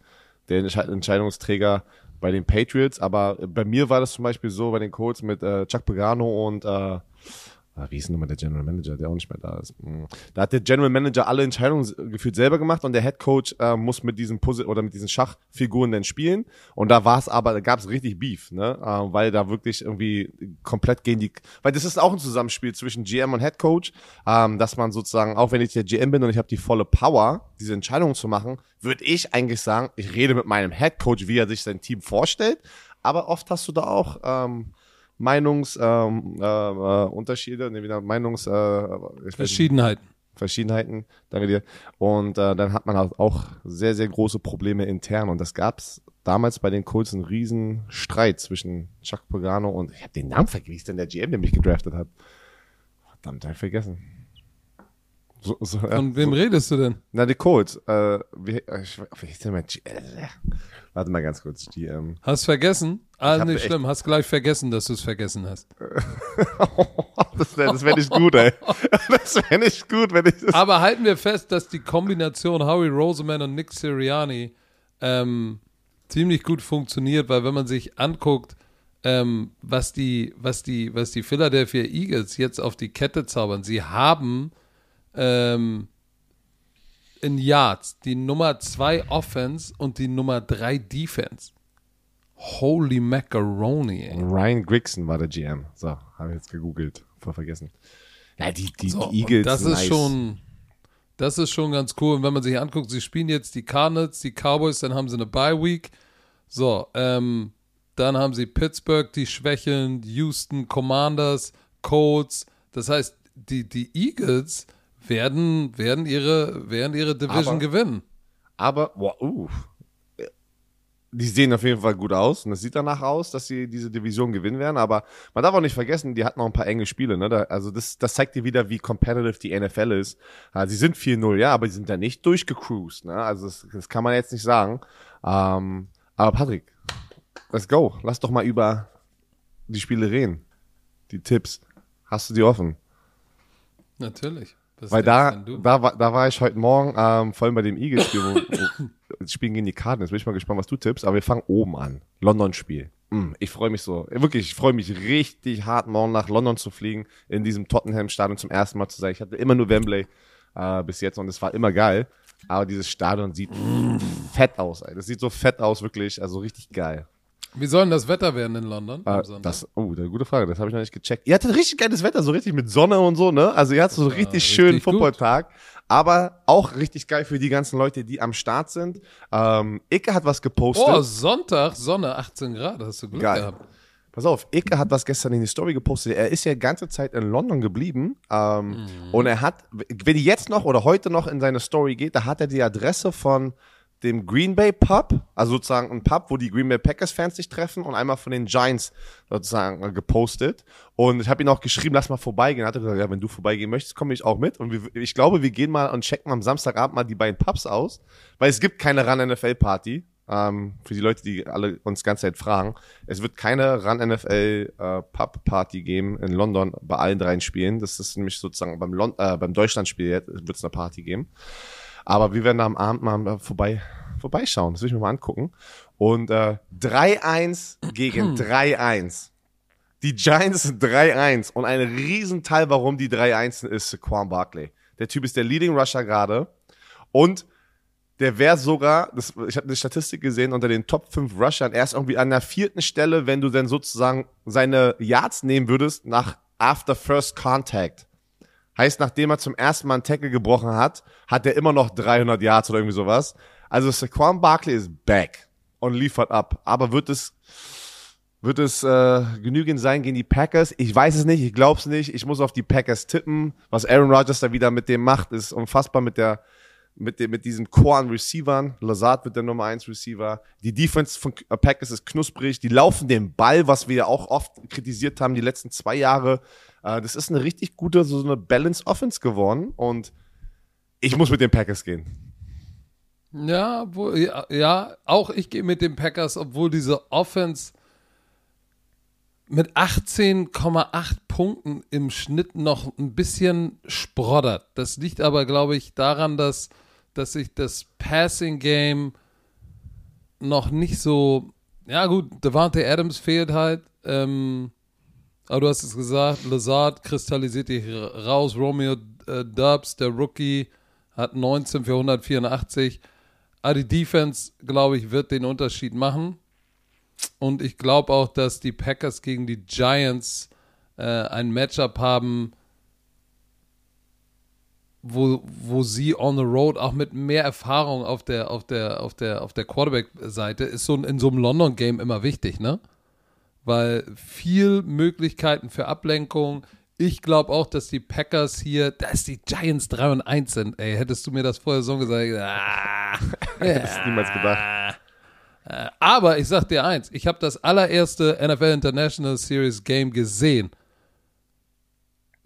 der Entschei- Entscheidungsträger bei den Patriots, aber bei mir war das zum Beispiel so bei den Colts mit äh, Chuck Pagano und äh, wie ist nochmal der General Manager, der auch nicht mehr da ist. Hm. Da hat der General Manager alle Entscheidungen gefühlt selber gemacht und der Head Coach äh, muss mit diesen Puzzle oder mit diesen Schachfiguren dann spielen. Und da war es aber, da gab es richtig Beef, ne? Äh, weil da wirklich irgendwie komplett gegen die, weil das ist auch ein Zusammenspiel zwischen GM und Head Coach, ähm, dass man sozusagen, auch wenn ich der GM bin und ich habe die volle Power, diese Entscheidungen zu machen, würde ich eigentlich sagen, ich rede mit meinem Head Coach, wie er sich sein Team vorstellt. Aber oft hast du da auch ähm, Meinungs ähm, äh, äh, ne, wieder Meinungs äh, Verschiedenheiten. Verschiedenheiten, danke dir. Und äh, dann hat man halt auch sehr, sehr große Probleme intern. Und das gab's damals bei den Colts einen riesen Streit zwischen Chuck Pagano und ich habe den Namen vergessen, wie ist denn der GM, der mich gedraftet hat. Verdammt, hab ich vergessen. So, so, ja, Von wem so, redest du denn? Na, die Colts. Äh, wie, äh, ich, wie hieß der mal? G äh, warte mal ganz kurz. GM. Hast vergessen? Ah, nicht schlimm. Hast gleich vergessen, dass du es vergessen hast. *laughs* das wäre das wär nicht gut, ey. *laughs* Das wäre nicht gut, wenn ich das. Aber halten wir fest, dass die Kombination Howie Roseman und Nick Sirianni ähm, ziemlich gut funktioniert, weil wenn man sich anguckt, ähm, was die, was die, was die Philadelphia Eagles jetzt auf die Kette zaubern, sie haben ähm, in Yards die Nummer 2 Offense und die Nummer 3 Defense. Holy Macaroni, ey. Ryan Grigson war der GM. So, habe ich jetzt gegoogelt. Voll vergessen. Ja, die, die, So, die Eagles. das nice. ist schon, das ist schon ganz cool. Und wenn man sich anguckt, sie spielen jetzt die Cardinals, die Cowboys, dann haben sie eine Bye Week. So, ähm, dann haben sie Pittsburgh, die schwächeln, Houston, Commanders, Colts. Das heißt, die, die Eagles werden, werden ihre, werden ihre Division Aber- gewinnen. Aber, boah, uh. Die sehen auf jeden Fall gut aus und es sieht danach aus, dass sie diese Division gewinnen werden. Aber man darf auch nicht vergessen, die hatten noch ein paar enge Spiele. Ne? Da, also das, das zeigt dir wieder, wie competitive die NFL ist. Ja, sie sind 4-0, ja, aber sie sind da nicht durchgecruised. Ne? Also das, das kann man jetzt nicht sagen. Ähm, aber Patrick, let's go. Lass doch mal über die Spiele reden. Die Tipps. Hast du die offen? Natürlich. Was Weil da, da, war, da war ich heute Morgen, ähm, vor allem bei dem Eagles-Spiel, *laughs* spielen gegen die Cardinals. Bin ich mal gespannt, was du tippst. Aber wir fangen oben an. London-Spiel. Mm, ich freue mich so. Wirklich, ich freue mich richtig hart, morgen nach London zu fliegen, in diesem Tottenham-Stadion zum ersten Mal zu sein. Ich hatte immer nur Wembley äh, bis jetzt und es war immer geil. Aber dieses Stadion sieht fett aus, ey. Das sieht so fett aus, wirklich. Also richtig geil. Wie soll denn das Wetter werden in London am Sonntag? das, oh, eine gute Frage, das habe ich noch nicht gecheckt. Ihr hattet richtig geiles Wetter, so richtig mit Sonne und so, ne? Also ihr hattet so einen richtig richtig schönen. Footballtag, aber auch richtig geil für die ganzen Leute, die am Start sind. Ähm, Icke hat was gepostet. Oh, Sonntag, Sonne, 18 Grad, hast du Glück Geil. gehabt. Pass auf, Icke hat was gestern in die Story gepostet. Er ist ja ganze Zeit in London geblieben. Ähm, Mhm. Und er hat, wenn ihr jetzt noch oder heute noch in seine Story geht, da hat er die Adresse von dem Green Bay Pub, also sozusagen ein Pub, wo die Green Bay Packers Fans sich treffen und einmal von den Giants sozusagen äh, gepostet. Und ich habe ihn auch geschrieben, lass mal vorbeigehen. Er hat gesagt, ja, wenn du vorbeigehen möchtest, komme ich auch mit. Und wir, ich glaube, wir gehen mal und checken am Samstagabend mal die beiden Pubs aus, weil es gibt keine Run NFL Party. Ähm, für die Leute, die alle uns ganze Zeit fragen. Es wird keine Run NFL äh, Pub Party geben in London bei allen dreien Spielen. Das ist nämlich sozusagen beim, äh, beim Deutschlandspiel wird es eine Party geben. Aber wir werden da am Abend mal vorbei, vorbeischauen. Das will ich mir mal angucken. Und äh, 3-1 gegen 3-1. Die Giants sind 3-1. Und ein Riesenteil, warum die 3-1 sind, ist Quan Barkley. Der Typ ist der Leading Rusher gerade. Und der wäre sogar, das, ich habe eine Statistik gesehen, unter den Top 5 Rushern, erst irgendwie an der vierten Stelle, wenn du dann sozusagen seine Yards nehmen würdest, nach After First Contact. Heißt, nachdem er zum ersten Mal einen Tackle gebrochen hat, hat er immer noch 300 Yards oder irgendwie sowas. Also Saquon Barkley ist back und liefert ab. Aber wird es, wird es äh, genügend sein gegen die Packers? Ich weiß es nicht, ich glaube es nicht. Ich muss auf die Packers tippen. Was Aaron Rodgers da wieder mit dem macht, ist unfassbar mit der mit, dem, mit diesen Core an Receivern. Lazard wird der Nummer 1 Receiver. Die Defense von äh, Packers ist knusprig. Die laufen den Ball, was wir ja auch oft kritisiert haben die letzten zwei Jahre. Äh, das ist eine richtig gute, so eine Balance Offense geworden. Und ich muss mit den Packers gehen. Ja, wo, ja, ja, auch ich gehe mit den Packers, obwohl diese Offense mit 18,8 Punkten im Schnitt noch ein bisschen sproddert. Das liegt aber, glaube ich, daran, dass, dass sich das Passing Game noch nicht so. Ja, gut, Devante Adams fehlt halt. Ähm, aber du hast es gesagt, Lazard kristallisiert dich raus. Romeo äh, Dubs, der Rookie, hat 19 für 184. Aber die Defense, glaube ich, wird den Unterschied machen. Und ich glaube auch, dass die Packers gegen die Giants äh, ein Matchup haben, wo, wo sie on the road auch mit mehr Erfahrung auf der, auf der, auf der, auf der Quarterback-Seite ist so in so einem London-Game immer wichtig, ne? Weil viel Möglichkeiten für Ablenkung, Ich glaube auch, dass die Packers hier, dass die Giants 3 und 1 sind. Ey, hättest du mir das vorher so gesagt, ah, *laughs* Hättest du niemals gedacht. Äh, Aber ich sag dir eins, ich habe das allererste NFL International Series Game gesehen.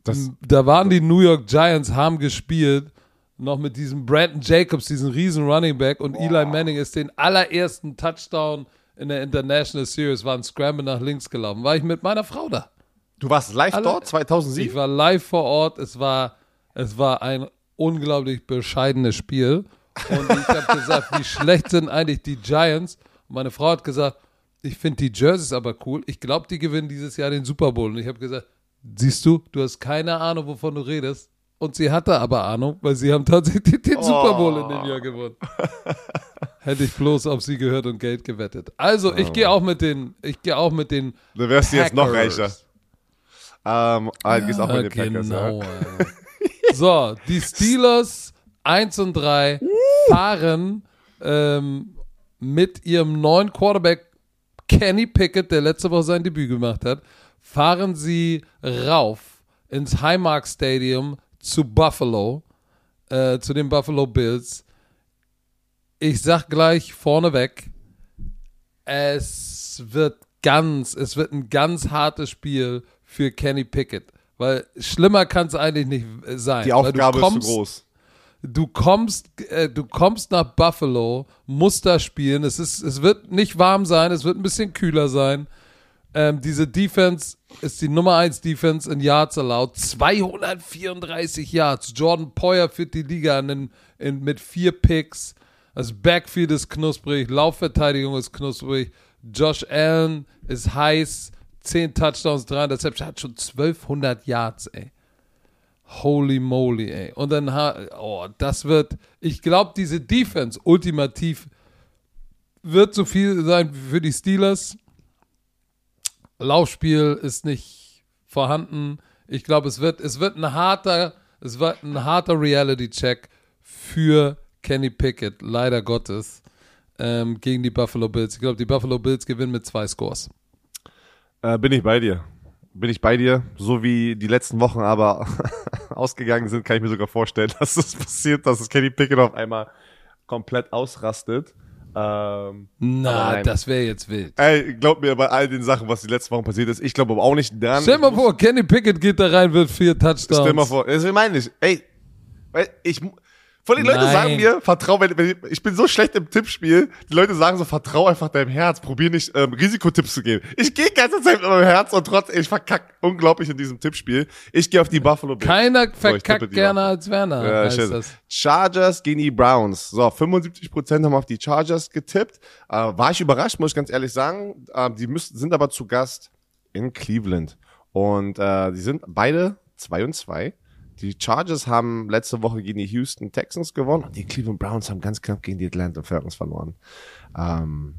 Das, Da waren die New York Giants, haben gespielt, noch mit diesem Brandon Jacobs, diesen riesen Running Back und Eli Manning ist den allerersten Touchdown in der International Series, war ein Scramble nach links gelaufen. War ich mit meiner Frau da. du warst live Alle- dort, Ich 2007? war live vor Ort. Es war, es war ein unglaublich bescheidenes Spiel. Und ich habe gesagt, wie schlecht sind eigentlich die Giants? Und meine Frau hat gesagt, ich finde die Jerseys aber cool. Ich glaube, die gewinnen dieses Jahr den Super Bowl. Und ich habe gesagt, siehst du, du hast keine Ahnung, wovon du redest. Und sie hatte aber Ahnung, weil sie haben tatsächlich den Super Bowl in dem Jahr gewonnen. *laughs* Hätte ich bloß auf sie gehört und Geld gewettet. Also, ich gehe auch mit den, ich gehe auch mit den Du wärst du jetzt noch Packers. reicher. Ähm, ah, du gehst auch mit den Ah, Packers, genau. ja? ey. so, die Steelers 1 und 3 fahren ähm, mit ihrem neuen Quarterback Kenny Pickett, der letzte Woche sein Debüt gemacht hat, fahren sie rauf ins Highmark Stadium zu Buffalo, äh, zu den Buffalo Bills. Ich sag gleich vorneweg, es wird ganz, es wird ein ganz hartes Spiel für Kenny Pickett. Weil schlimmer kann es eigentlich nicht sein. Die Aufgabe du kommst, ist zu groß. Du kommst, äh, du kommst nach Buffalo, musst da spielen. Es, ist, es wird nicht warm sein, es wird ein bisschen kühler sein. Ähm, diese Defense ist die Nummer 1 Defense in Yards allowed. 234 Yards. Jordan Poyer führt die Liga in, in, mit vier Picks. Das Backfield ist knusprig, Laufverteidigung ist knusprig. Josh Allen ist heiß. 10 Touchdowns, 3 Interceptions, hat schon 1200 Yards, ey. Holy moly, ey. Und dann, oh, das wird, ich glaube, diese Defense ultimativ wird so viel sein für die Steelers. Laufspiel ist nicht vorhanden. Ich glaube, es wird, es wird ein harter, es wird ein harter Reality-Check für Kenny Pickett, leider Gottes, ähm, gegen die Buffalo Bills. Ich glaube, die Buffalo Bills gewinnen mit zwei Scores. Äh, bin ich bei dir. Bin ich bei dir. So wie die letzten Wochen aber *laughs* ausgegangen sind, kann ich mir sogar vorstellen, *laughs* dass das passiert, dass es Kenny Pickett auf einmal komplett ausrastet. Ähm, Na, das wäre jetzt wild. ey, glaub mir bei all den Sachen, was die letzten Wochen passiert ist, ich glaube aber auch nicht dran. Stell mal vor, Kenny Pickett geht da rein, wird vier Touchdowns. Stell mal vor, das meine ich. Ey, ich, Voll die Leute Nein. sagen mir, vertrau, wenn, wenn ich, ich bin so schlecht im Tippspiel, die Leute sagen so, vertrau einfach deinem Herz, probier nicht ähm, Risikotipps zu geben. Ich gehe ganze Zeit mit meinem Herz und trotzdem, ich verkack unglaublich in diesem Tippspiel. Ich gehe auf die Buffalo Bills. Keiner So, verkackt die gerne als Werner. Ja, heißt das. Chargers gegen die Browns. So, 75% haben auf die Chargers getippt. Äh, war ich überrascht, muss ich ganz ehrlich sagen. Äh, die müssen, sind aber zu Gast in Cleveland. Und äh, die sind beide 2 und 2. Die Chargers haben letzte Woche gegen die Houston Texans gewonnen und die Cleveland Browns haben ganz knapp gegen die Atlanta Falcons verloren. Ähm,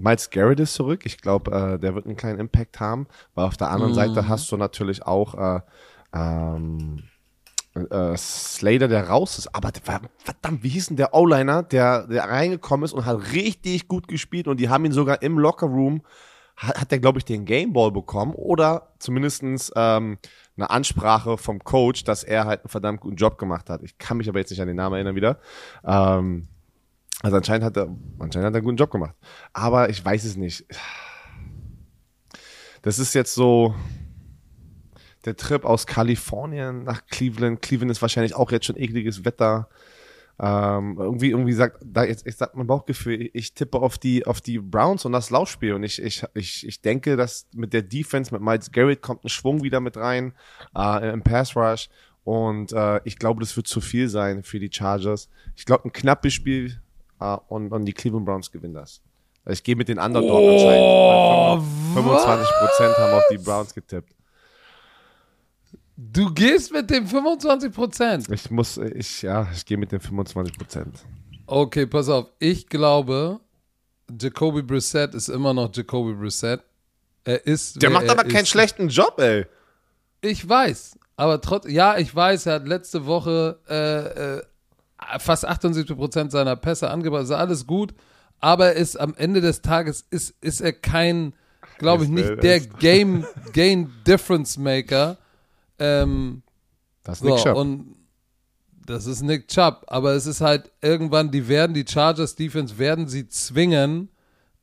Miles Garrett ist zurück. Ich glaube, äh, der wird einen kleinen Impact haben. Weil auf der anderen Seite hast du natürlich auch äh, ähm, äh, Slater, der raus ist. Aber verdammt, wie hieß denn der O-Liner, der, der reingekommen ist und hat richtig gut gespielt und die haben ihn sogar im Lockerroom, hat, hat der, glaube ich, den Gameball bekommen oder zumindestens ähm, eine Ansprache vom Coach, dass er halt einen verdammt guten Job gemacht hat. Ich kann mich aber jetzt nicht an den Namen erinnern wieder. Ähm, also anscheinend hat er, anscheinend hat er einen guten Job gemacht. Aber ich weiß es nicht. Das ist jetzt so der Trip aus Kalifornien nach Cleveland. Cleveland ist wahrscheinlich auch jetzt schon ekliges Wetter. Ähm, irgendwie, irgendwie sagt, da jetzt, ich sag mein Bauchgefühl, ich, ich tippe auf die, auf die Browns und das Laufspiel. Und ich, ich, ich, ich denke, dass mit der Defense, mit Miles Garrett kommt ein Schwung wieder mit rein, äh, im Pass Rush. Und äh, ich glaube, das wird zu viel sein für die Chargers. Ich glaube, ein knappes Spiel äh, und, und die Cleveland Browns gewinnen das. Ich gehe mit den Underdog Oh, anscheinend. weil 25 Prozent haben auf die Browns getippt. Du gehst mit dem 25 Prozent. Ich muss, ich, ja, ich gehe mit den 25 Prozent. Okay, pass auf. Ich glaube, Jacoby Brissett ist immer noch Jacoby Brissett. Er ist. Der macht er aber keinen ist. schlechten Job, ey. Ich weiß, aber trotz, ja, ich weiß, er hat letzte Woche äh, äh, fast 78 Prozent seiner Pässe angebracht. Ist alles gut, aber er ist am Ende des Tages ist, ist er kein, glaube ich, nicht der- der Game Game Difference Maker. Ähm, Das ist so, Nick Chubb. und das ist Nick Chubb, aber es ist halt irgendwann, die werden, die Chargers Defense werden sie zwingen,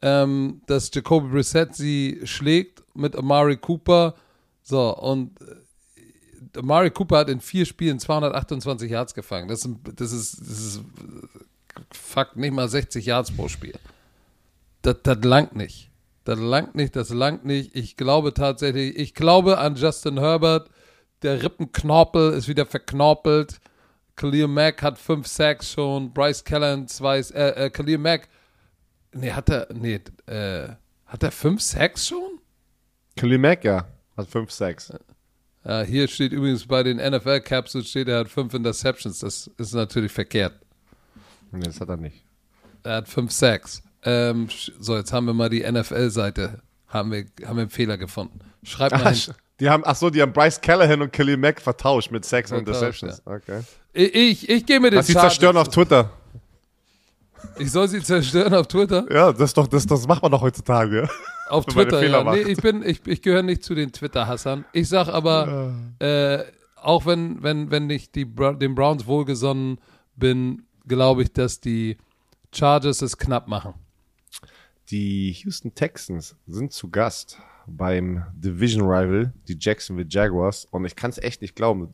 ähm, dass Jacoby Brissett sie schlägt mit Amari Cooper. So, und äh, Amari Cooper hat in vier Spielen 228 Yards gefangen. Das ist, das ist, das ist fuck, nicht mal 60 Yards pro Spiel. Das, das langt nicht. Das langt nicht, das langt nicht. Ich glaube tatsächlich, ich glaube an Justin Herbert. Der Rippenknorpel ist wieder verknorpelt. Khalil Mack hat fünf Sacks schon. Bryce Callan zwei, äh, äh, Khalil Mack, nee, hat er, nee, äh, hat er fünf Sacks schon? Khalil Mack, ja, hat 5 Sacks. Ja, hier steht übrigens bei den NFL Capsules steht, er hat fünf Interceptions. Das ist natürlich verkehrt. Nee, das hat er nicht. Er hat fünf Sacks. Ähm, so, jetzt haben wir mal die NFL-Seite. Haben wir, haben wir einen Fehler gefunden. Schreib mal hin. Die haben, ach so, die haben Bryce Callahan und Khalil Mack vertauscht mit Sacks und Vertauscht, Interceptions. Okay. Ich, ich, ich gehe mit den Lass sie zerstören auf Twitter. Ich soll sie zerstören auf Twitter? Ja, das ist doch, das, das macht man doch heutzutage. Auf *laughs* Twitter, Fehler ja. Nee, ich bin, ich, ich gehöre nicht zu den Twitter-Hassern. Ich sag aber, äh, auch wenn, wenn, wenn ich die, Bra- den Browns wohlgesonnen bin, glaube ich, dass die Chargers es knapp machen. Die Houston Texans sind zu Gast beim Division Rival, die Jacksonville Jaguars. Und ich kann es echt nicht glauben.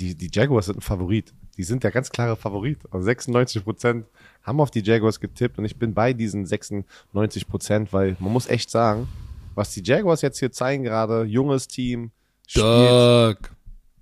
Die, die Jaguars sind ein Favorit. Die sind der ganz klare Favorit. Also 96 Prozent haben auf die Jaguars getippt und ich bin bei diesen 96 Prozent, weil man muss echt sagen, was die Jaguars jetzt hier zeigen gerade, junges Team, spielt Doug,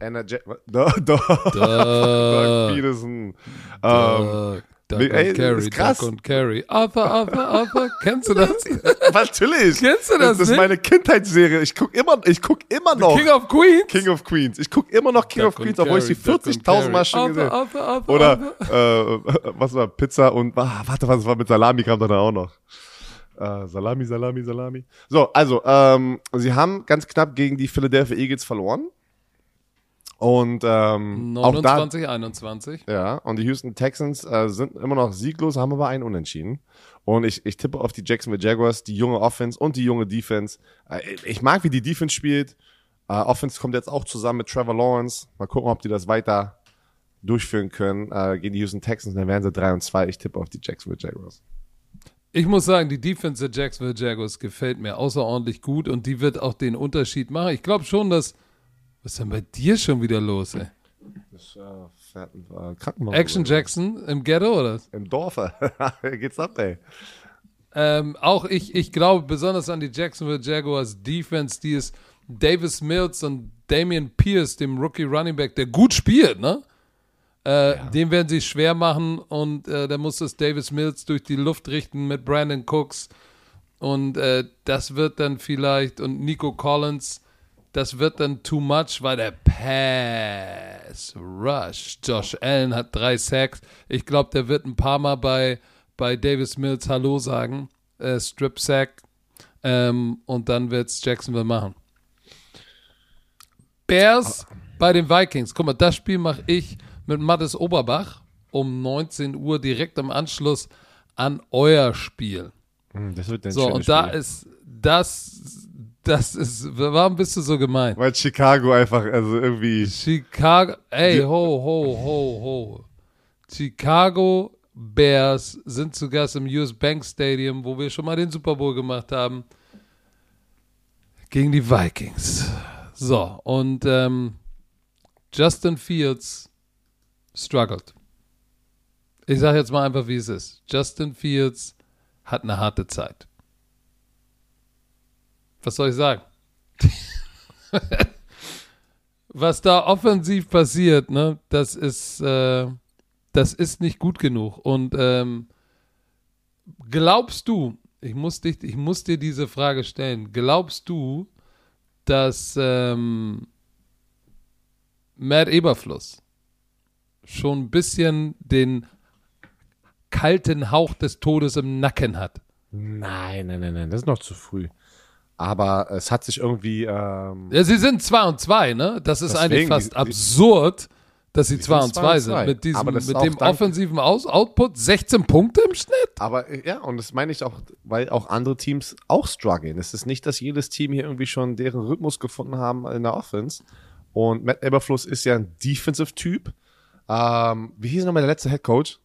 Energe Doug, Doug, Doug Doug, Peterson. Ähm, Doug ey, und Carry, ist krass. Doug und Carry. Arthur, Arthur, Arthur. Kennst du das? *laughs* natürlich. Kennst du das Das ist nicht? meine Kindheitsserie. Ich guck immer, ich guck immer noch King of Queens? King of Queens. Ich guck immer noch King Duck of Queens, obwohl ich sie Carry, Duck und 40.000 Mal schon gesehen habe. Oder, äh, *laughs* was war Pizza und, ah, warte, was war mit Salami, kam dann auch noch. Äh, Salami, Salami, Salami. So, also, ähm, sie haben ganz knapp gegen die Philadelphia Eagles verloren. Und ähm, auch da, 29, 21. ja, und die Houston Texans äh, sind immer noch sieglos, haben aber einen Unentschieden. Und ich, ich tippe auf die Jacksonville Jaguars, die junge Offense und die junge Defense. Äh, ich mag, wie die Defense spielt. Äh, Offense kommt jetzt auch zusammen mit Trevor Lawrence. Mal gucken, ob die das weiter durchführen können äh, gegen die Houston Texans. Dann wären sie 3 und 2. Ich tippe auf die Jacksonville Jaguars. Ich muss sagen, die Defense der Jacksonville Jaguars gefällt mir außerordentlich gut und die wird auch den Unterschied machen. Ich glaube schon, dass. Was ist denn bei dir schon wieder los, ey? Das äh, fährt ein äh, Krankenwagen. Action Jackson im Ghetto oder? Im Dorf. *laughs* Geht's ab, ey. Ähm, auch ich, ich glaube besonders an die Jacksonville Jaguars Defense, die ist Davis Mills und Damian Pierce, dem Rookie Running Back, der gut spielt, ne? Äh, Den werden sie schwer machen und äh, da muss es Davis Mills durch die Luft richten mit Brandon Cooks und äh, das wird dann vielleicht und Nico Collins, das wird dann too much, weil der Pass Rush, Josh Allen hat drei Sacks. Ich glaube, der wird ein paar Mal bei, bei Davis Mills Hallo sagen, äh, Strip Sack ähm, und dann wird's Jacksonville machen. Bears bei den Vikings. Guck mal, das Spiel mache ich mit Mattes Oberbach um 19 Uhr direkt im Anschluss an euer Spiel. Hm, Das wird ein So, und da Spiel. ist das, das ist, warum bist du so gemein? Weil Chicago einfach, also irgendwie. Chicago, ey, ho, ho, ho, ho. Chicago Bears sind zu Gast im US Bank Stadium, wo wir schon mal den Super Bowl gemacht haben, gegen die Vikings. So, und ähm, Justin Fields struggled. Ich sage jetzt mal einfach, wie es ist. Justin Fields hat eine harte Zeit. Was soll ich sagen? *laughs* was da offensiv passiert, ne, das ist, äh, das ist nicht gut genug. Und ähm, glaubst du, ich muss, dich, ich muss dir diese Frage stellen, glaubst du, dass ähm, Matt Eberfluss schon ein bisschen den kalten Hauch des Todes im Nacken hat? Nein, nein, nein, nein, das ist noch zu früh. Aber es hat sich irgendwie. Ähm, Ja, sie sind 2 und 2, ne? Das ist Deswegen, eigentlich fast absurd, dass sie 2 und 2 sind. Mit, diesem, mit dem offensiven Aus Output 16 Punkte im Schnitt. Aber äh, ja, und das meine ich auch, weil auch andere Teams auch strugglen. Es ist nicht, dass jedes Team hier irgendwie schon deren Rhythmus gefunden haben in der Offense. Und Matt Eberfluss ist ja ein Defensive-Typ. Ähm, wie hieß nochmal der letzte Head Coach?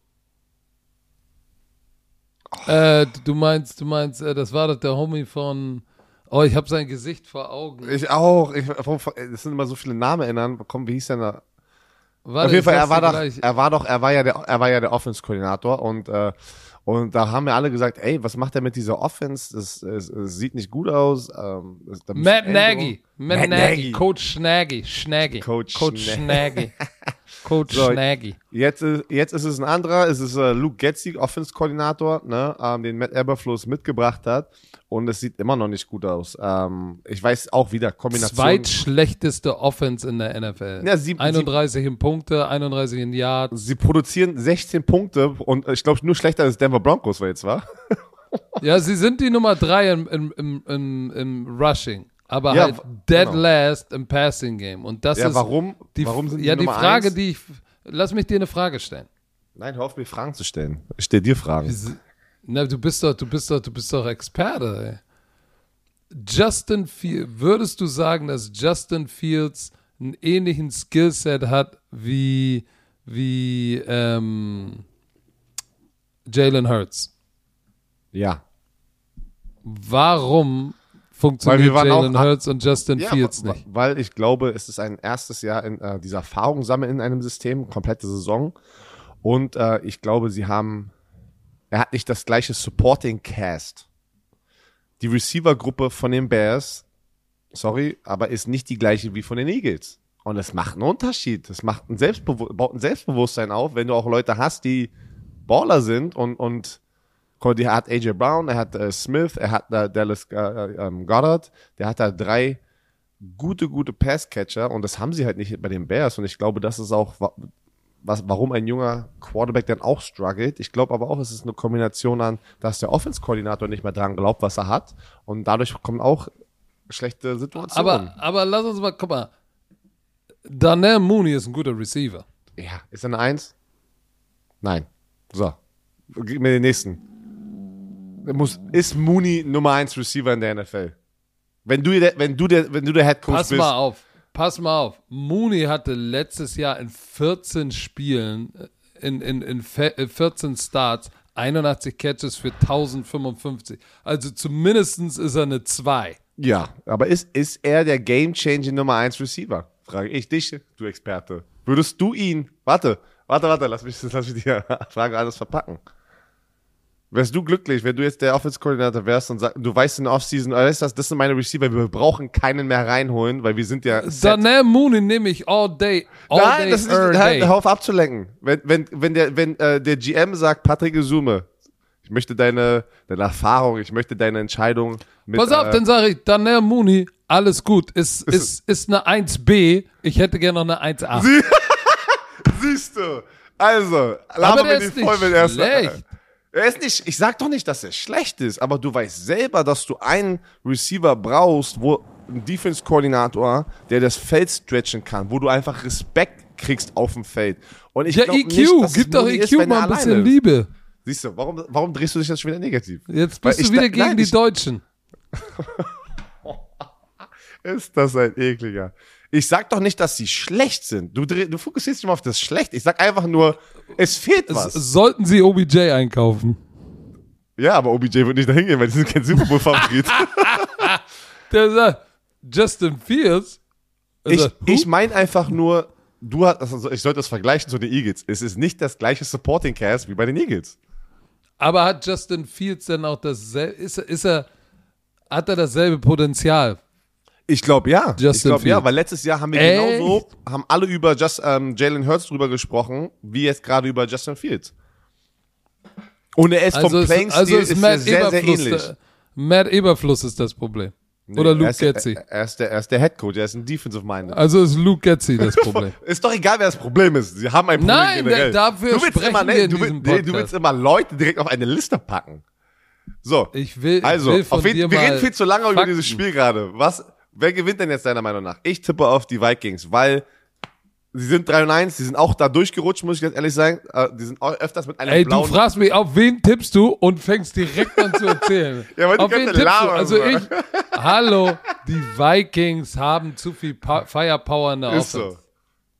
Äh, du meinst, du meinst, äh, das war doch der Homie von. Oh, ich habe sein Gesicht vor Augen. Ich auch. Ich, es sind immer so viele Namen erinnern. Komm, wie hieß der da? Warte, Auf jeden Fall, er war doch, gleich. er war doch, er war ja der, er war ja der Offense-Koordinator und äh, und da haben wir alle gesagt, ey, was macht er mit dieser Offense? Das, es, es sieht nicht gut aus. Ähm, das, Matt Nagy. Matt, Matt Nagy. Nagy. Coach Schnaggy. Schnaggy. Coach Coach Schna- Schnaggy. *laughs* Coach So, Schnaggy. Jetzt ist, jetzt ist es ein anderer, es ist äh, Luke Getzig, Offense-Koordinator, ne, ähm, den Matt Eberfluss mitgebracht hat. Und es sieht immer noch nicht gut aus. Ähm, ich weiß auch wieder, Kombination. Zweitschlechteste Offense in der NFL. Ja, sieb- 31 in Punkte, 31 in Yards. Sie produzieren 16 Punkte und ich glaube nur schlechter als Denver Broncos war jetzt, war? Ja, sie sind die Nummer 3 im, im, im, im, im Rushing. Aber Ja, halt dead genau. last im Passing Game. Und das Ja, ist warum, die, warum sind die ja, die Nummer Frage, eins? die ich. Lass mich dir eine Frage stellen. Nein, hör auf, mir Fragen zu stellen. Ich stell dir Fragen. Na, du bist doch, du bist doch, du bist doch Experte, ey. Justin Fields, würdest du sagen, dass Justin Fields einen ähnlichen Skillset hat wie, wie ähm, Jalen Hurts? Ja. Warum funktioniert Jalen Hurts und Justin Ja, Fields nicht? Weil ich glaube, es ist ein erstes Jahr in äh, dieser Erfahrung sammeln in einem System, komplette Saison. Und äh, ich glaube, sie haben, er hat nicht das gleiche Supporting Cast. Die Receiver-Gruppe von den Bears, sorry, aber ist nicht die gleiche wie von den Eagles. Und es macht einen Unterschied. Es macht ein Selbstbewu baut ein Selbstbewusstsein auf, wenn du auch Leute hast, die Baller sind und, und Er hat AJ Brown, er hat äh, Smith, er hat äh, Dallas äh, äh, ähm, Goddard, der hat da drei gute, gute Passcatcher und das haben sie halt nicht bei den Bears und ich glaube, das ist auch, wa- was, warum ein junger Quarterback dann auch struggelt. Ich glaube aber auch, es ist eine Kombination an, dass der Offense-Koordinator nicht mehr dran glaubt, was er hat und dadurch kommen auch schlechte Situationen. Aber, aber lass uns mal, guck mal. Darnell Mooney ist ein guter Receiver. ja, ist er eine Eins? Nein. So, gib mir den nächsten. Muss, ist Mooney Nummer 1 Receiver in der NFL? Wenn du der, wenn du der, wenn du der Head Coach Pass bist. mal auf. Pass mal auf. Mooney hatte letztes Jahr in 14 Spielen, äh, in, in, in fe- äh, 14 Starts, 81 Catches für 1055. Also zumindestens ist er eine 2. Ja, aber ist, ist er der Game Changing Nummer 1 Receiver? Frage ich dich, du Experte. Würdest du ihn, warte, warte, warte, lass mich, lass mich die *laughs* Frage alles verpacken. Wärst du glücklich, wenn du jetzt der Offense-Koordinator wärst und sag, du weißt in der Offseason, weißt du was, das sind meine Receiver, wir brauchen keinen mehr reinholen, weil wir sind ja. Darnell Mooney nehme ich all day. All Nein, day, das ist nicht, halt, hör auf abzulenken. Wenn, wenn, wenn der, wenn, äh, der GM sagt, Patrick Isume, ich möchte deine, deine Erfahrung, ich möchte deine Entscheidung mit, Pass auf, äh, dann sage ich, Darnell Mooney, alles gut. Ist, ist, ist eine 1b. Ich hätte gerne noch eine 1a. *laughs* Siehst du? Also, Aber laber der mir ist die voll, wenn er ist. schlecht. Er ist nicht, ich sag doch nicht, dass er schlecht ist, aber du weißt selber, dass du einen Receiver brauchst, wo ein Defense-Koordinator, der das Feld stretchen kann, wo du einfach Respekt kriegst auf dem Feld. Und ich Ja, EQ, nicht, dass gib doch EQ ist, wenn mal ein bisschen ist. Liebe. Siehst du, warum, warum drehst du dich jetzt schon wieder negativ? Jetzt Weil bist du ich wieder gegen nein, die Deutschen. *laughs* Ist das ein ekliger. Ich sag doch nicht, dass sie schlecht sind. Du, du fokussierst dich immer auf das Schlecht. Ich sag einfach nur, es fehlt was. Sollten sie OBJ einkaufen? Ja, aber OBJ wird nicht dahin gehen, weil sie sind kein Super Bowl-Favorit. *laughs* Der sagt, Justin Fields. ich ich meine einfach nur, du hast, also ich sollte das vergleichen zu den Eagles. Es ist nicht das gleiche Supporting Cast wie bei den Eagles. aber hat Justin Fields denn auch dasselbe, ist, ist er, hat er dasselbe Potenzial? Ich glaube ja. Justin ich glaube ja, weil letztes Jahr haben wir Echt? genauso, haben alle über Just, ähm, Jalen Hurts drüber gesprochen, wie jetzt gerade über Justin Fields. Und er ist Also, vom ist, Playing-Stil also ist ist Matt sehr, sehr ähnlich. der, Matt Eberfluss ist das Problem. Oder er Luke Getzi. Er, er, ist der, er ist der Head Coach, er ist ein Defensive Minded. Also ist Luke Getzi das *laughs* Problem. Ist doch egal, wer das Problem ist. Sie haben ein Problem Nein, generell. da- dafür du willst sprechen immer, wir nee, in du, willst, diesem nee, du willst immer Leute direkt auf eine Liste packen. So, Ich will, also, ich will von auf jeden, dir wir reden viel zu lange über Fakten. dieses Spiel gerade. Was, wer gewinnt denn jetzt deiner Meinung nach? Ich tippe auf die Vikings, weil Sie sind 3 und 1, die sind auch da durchgerutscht, muss ich ganz ehrlich sagen. Äh, Die sind öfters mit einem Ey, du blauen. fragst mich, auf wen tippst du und fängst direkt an zu erzählen. *laughs* Ja, auf wen tippst du? Lava Also so. ich, hallo, die Vikings haben zu viel pa Firepower in der ist Offense.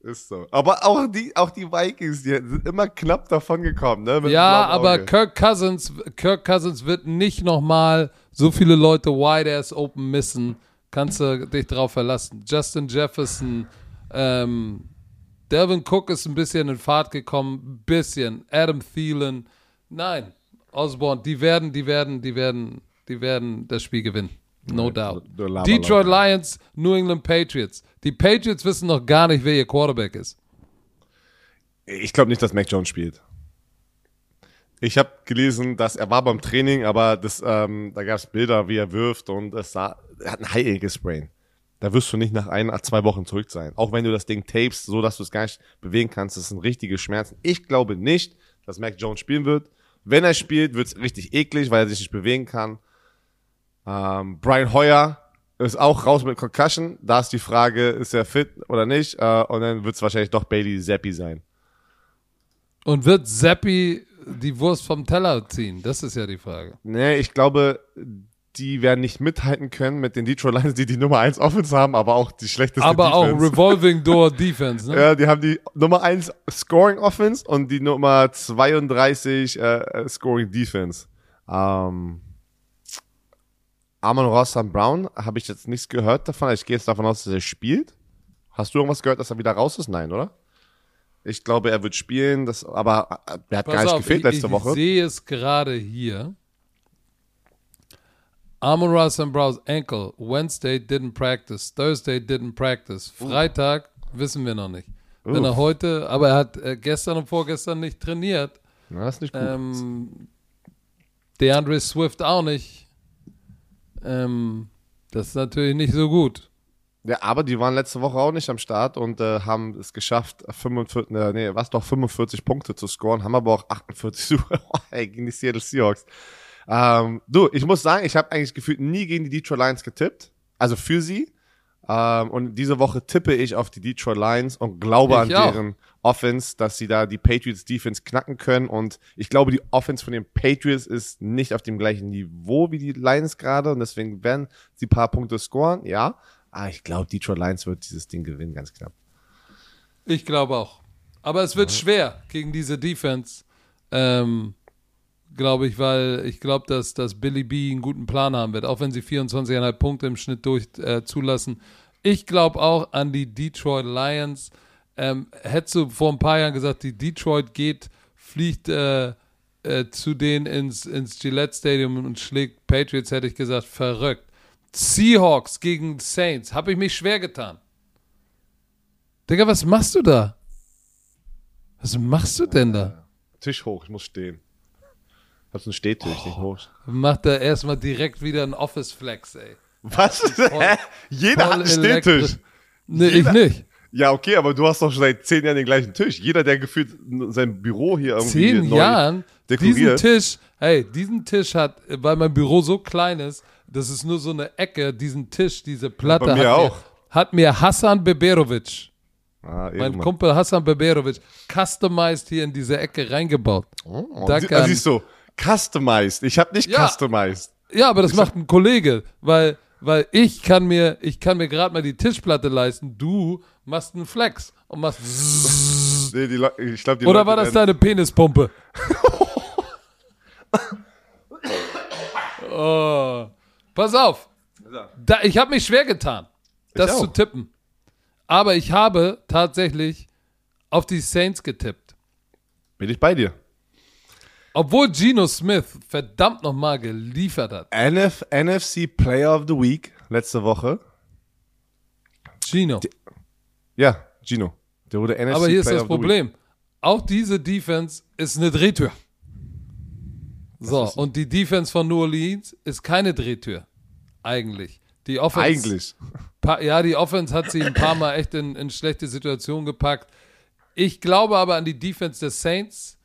so. Ist so. Aber auch die, auch die Vikings, die sind immer knapp davon gekommen, ne? mit Ja, aber. Kirk Cousins, Kirk Cousins wird nicht nochmal so viele Leute wide ass open missen. Kannst du dich drauf verlassen. Justin Jefferson, ähm, Delvin Cook ist ein bisschen in Fahrt gekommen, ein bisschen. Adam Thielen, nein, Osborne, die werden, die werden, die werden, die werden das Spiel gewinnen. No doubt. Detroit Lions, New England Patriots. Die Patriots wissen noch gar nicht, wer ihr Quarterback ist. Ich glaube nicht, dass Mac Jones spielt. Ich habe gelesen, dass er war beim Training, aber das, ähm, da gab es Bilder, wie er wirft und es sah, er hat ein High Sprain. Da wirst du nicht nach ein, zwei Wochen zurück sein. Auch wenn du das Ding tapest, so dass du es gar nicht bewegen kannst, das sind richtige Schmerzen. Ich glaube nicht, dass Mac Jones spielen wird. Wenn er spielt, wird es richtig eklig, weil er sich nicht bewegen kann. Ähm, Brian Hoyer ist auch raus mit Concussion. Da ist die Frage, ist er fit oder nicht? Äh, und dann wird es wahrscheinlich doch Bailey Zappi sein. Und wird Zappi die Wurst vom Teller ziehen? Das ist ja die Frage. Nee, ich glaube, die werden nicht mithalten können mit den Detroit Lions, die die Nummer 1 Offense haben, aber auch die schlechteste Aber auch Defense. Revolving Door *laughs* Defense, ne? ja, die haben die Nummer 1 Scoring Offense und die Nummer 32 äh, Scoring Defense. Ähm, Amon Ross St. Brown, habe ich jetzt nichts gehört davon. Ich gehe jetzt davon aus, dass er spielt. Hast du irgendwas gehört, dass er wieder raus ist? Nein, oder? Ich glaube, er wird spielen, das, aber äh, er hat gar nicht gefehlt ich, letzte ich Woche. Ich sehe es gerade hier. Amon Ross and Brow's ankle. Wednesday didn't practice. Thursday didn't practice. Freitag wissen wir noch nicht. Wenn er heute, aber er hat äh, gestern und vorgestern nicht trainiert. Na, das ist nicht gut. Ähm, DeAndre Swift auch nicht. Ähm, das ist natürlich nicht so gut. Ja, aber die waren letzte Woche auch nicht am Start und äh, haben es geschafft, 45, äh, nee, was doch 45 Punkte zu scoren, haben aber auch 48 hey, *laughs* gegen die Seattle Seahawks. Ähm, du, ich muss sagen, ich habe eigentlich gefühlt nie gegen die Detroit Lions getippt, also für sie. Ähm, und diese Woche tippe ich auf die Detroit Lions und glaube Ich an auch. deren Offense, dass sie da die Patriots Defense knacken können. Und ich glaube, die Offense von den Patriots ist nicht auf dem gleichen Niveau wie die Lions gerade und deswegen werden sie ein paar Punkte scoren, ja. Aber ich glaube, Detroit Lions wird dieses Ding gewinnen, ganz knapp. Ich glaube auch. Aber es wird schwer gegen diese Defense. Ähm, glaube ich, weil ich glaube, dass, dass Billy B einen guten Plan haben wird, auch wenn sie 24,5 Punkte im Schnitt durch äh, zulassen. Ich glaube auch an die Detroit Lions. Ähm, hättest du vor ein paar Jahren gesagt, die Detroit geht, fliegt äh, äh, zu denen ins, ins Gillette Stadium und schlägt Patriots, hätte ich gesagt, verrückt. Seahawks gegen Saints, habe ich mich schwer getan. Digga, was machst du da? Was machst du denn da? Tisch hoch, ich muss stehen. Hab's einen Stehtisch, nicht hoch. Macht er erstmal direkt wieder einen Office Flex, ey. Was? Hä? Jeder hat einen Stehtisch. Nee, Jeder- ich nicht. Ja, okay, aber du hast doch schon seit zehn Jahren den gleichen Tisch. Jeder, der gefühlt sein Büro hier irgendwie Zehn neu Jahren, diesen dekoriert. Tisch, hey, diesen Tisch hat, weil mein Büro so klein ist, das ist nur so eine Ecke, diesen Tisch, diese Platte Bei mir hat, auch. Mir, hat mir Hassan Beberovic, Ah, mein. Kumpel Hassan Beberovic, customized hier in diese Ecke reingebaut. Oh, Da sie- kann- ah, siehst du, customized. Ich habe nicht Ja. customized. Ja, aber das macht ein Kollege, weil, weil ich kann mir, ich kann mir gerade mal die Tischplatte leisten. Du machst einen Flex und machst. *laughs* Nee, die Le ich glaub, die Oder Leute war das deine Penispumpe? *laughs* oh. Pass auf. Da, ich habe mich schwer getan, das zu tippen. Aber ich habe tatsächlich auf die Saints getippt. Bin ich bei dir. Obwohl Geno Smith verdammt nochmal geliefert hat. NF NFC Player of the Week letzte Woche. Gino. Ja, Gino. Der wurde NFC Aber hier ist Player das the Week. Problem. Auch diese Defense ist eine Drehtür. So, und die Defense von New Orleans ist keine Drehtür. Eigentlich. Die Offense, Eigentlich. Ja, die Offense hat sie ein paar Mal echt in, in schlechte Situationen gepackt. Ich glaube aber an die Defense der Saints.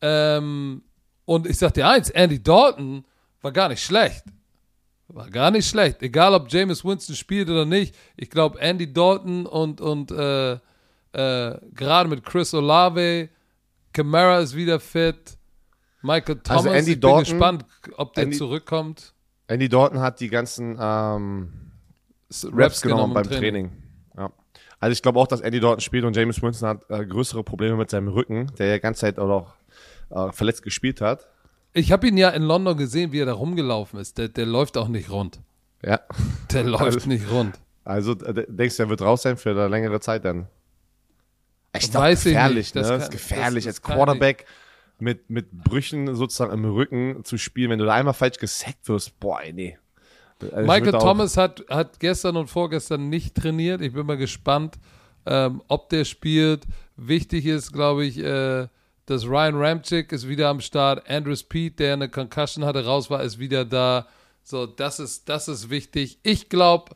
Ähm, und ich sag dir eins, Andy Dalton war gar nicht schlecht. War gar nicht schlecht. Egal, ob Jameis Winston spielt oder nicht. Ich glaube, Andy Dalton und, und äh, äh, gerade mit Chris Olave, Kamara ist wieder fit, Michael Thomas, Also Andy ich bin Dalton- gespannt, ob der Andy- zurückkommt. Andy Dalton hat die ganzen ähm, Raps genommen, beim im Training. Ja. Also ich glaube auch, dass Andy Dalton spielt und James Winston hat äh, größere Probleme mit seinem Rücken, der ja die ganze Zeit auch noch äh, verletzt gespielt hat. Ich habe ihn ja in London gesehen, wie er da rumgelaufen ist. Der, der läuft auch nicht rund. Ja. Der *laughs* läuft Also- nicht rund. Also äh, denkst du, er wird raus sein für eine längere Zeit dann? Ich gefährlich, nicht. ne? Das Das, kann- ist gefährlich, das- das als Quarterback mit, mit Brüchen sozusagen im Rücken zu spielen, wenn du da einmal falsch gesackt wirst. Boah, nee. Also ich Michael Thomas hat, hat gestern und vorgestern nicht trainiert. Ich bin mal gespannt, ähm, ob der spielt. Wichtig ist, glaube ich, äh, dass Ryan Ramchick ist wieder am Start. Andrew Speed, der eine Concussion hatte, raus war, ist wieder da. So, das ist, das ist wichtig. Ich glaube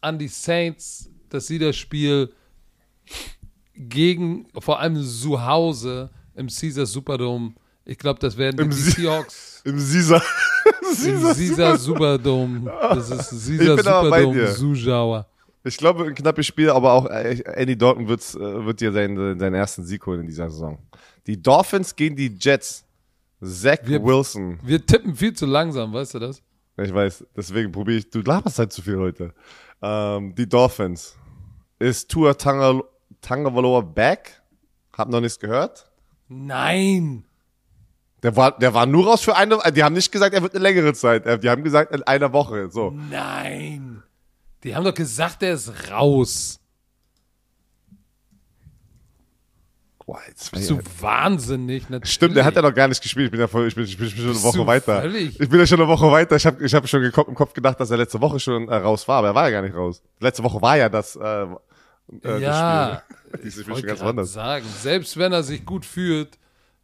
an die Saints, dass sie das Spiel gegen, vor allem zu Hause im Caesar Superdome, ich glaube, das werden Im die Seahawks *laughs* Im Caesar. im Caesar Superdome. Das ist *laughs* Caesar bin aber bei Superdome. Zuschauer. Ich glaube, ein knappes Spiel, aber auch äh, Andy Dalton wird's, äh, wird dir seinen, seinen ersten Sieg holen in dieser Saison. Die Dolphins gegen die Jets. Zach Wir- Wilson. Wir tippen viel zu langsam, weißt du das? Ich weiß, deswegen probiere ich. Du laberst halt zu viel heute. Ähm, die Dolphins. Ist Tua Tanga- Tagovailoa back? Hab noch nichts gehört. Nein. Der war, der war nur raus für eine. Die haben nicht gesagt, er wird eine längere Zeit. Äh, Die haben gesagt in einer Woche. So. Nein. Die haben doch gesagt, er ist raus. Boah, jetzt Bist du wahnsinnig? Natürlich. Stimmt, der hat ja noch gar nicht gespielt. Ich bin ja voll, ich bin, ich bin schon eine Woche weiter. völlig- Ich bin ja schon eine Woche weiter. Ich habe ich hab schon im Kopf- im Kopf gedacht, dass er letzte Woche schon äh, raus war, aber er war ja gar nicht raus. Letzte Woche war ja das. Äh, äh, Ja, das Spiel. *laughs* Ich bin schon wollte ganz woanders. sagen, selbst wenn er sich gut fühlt,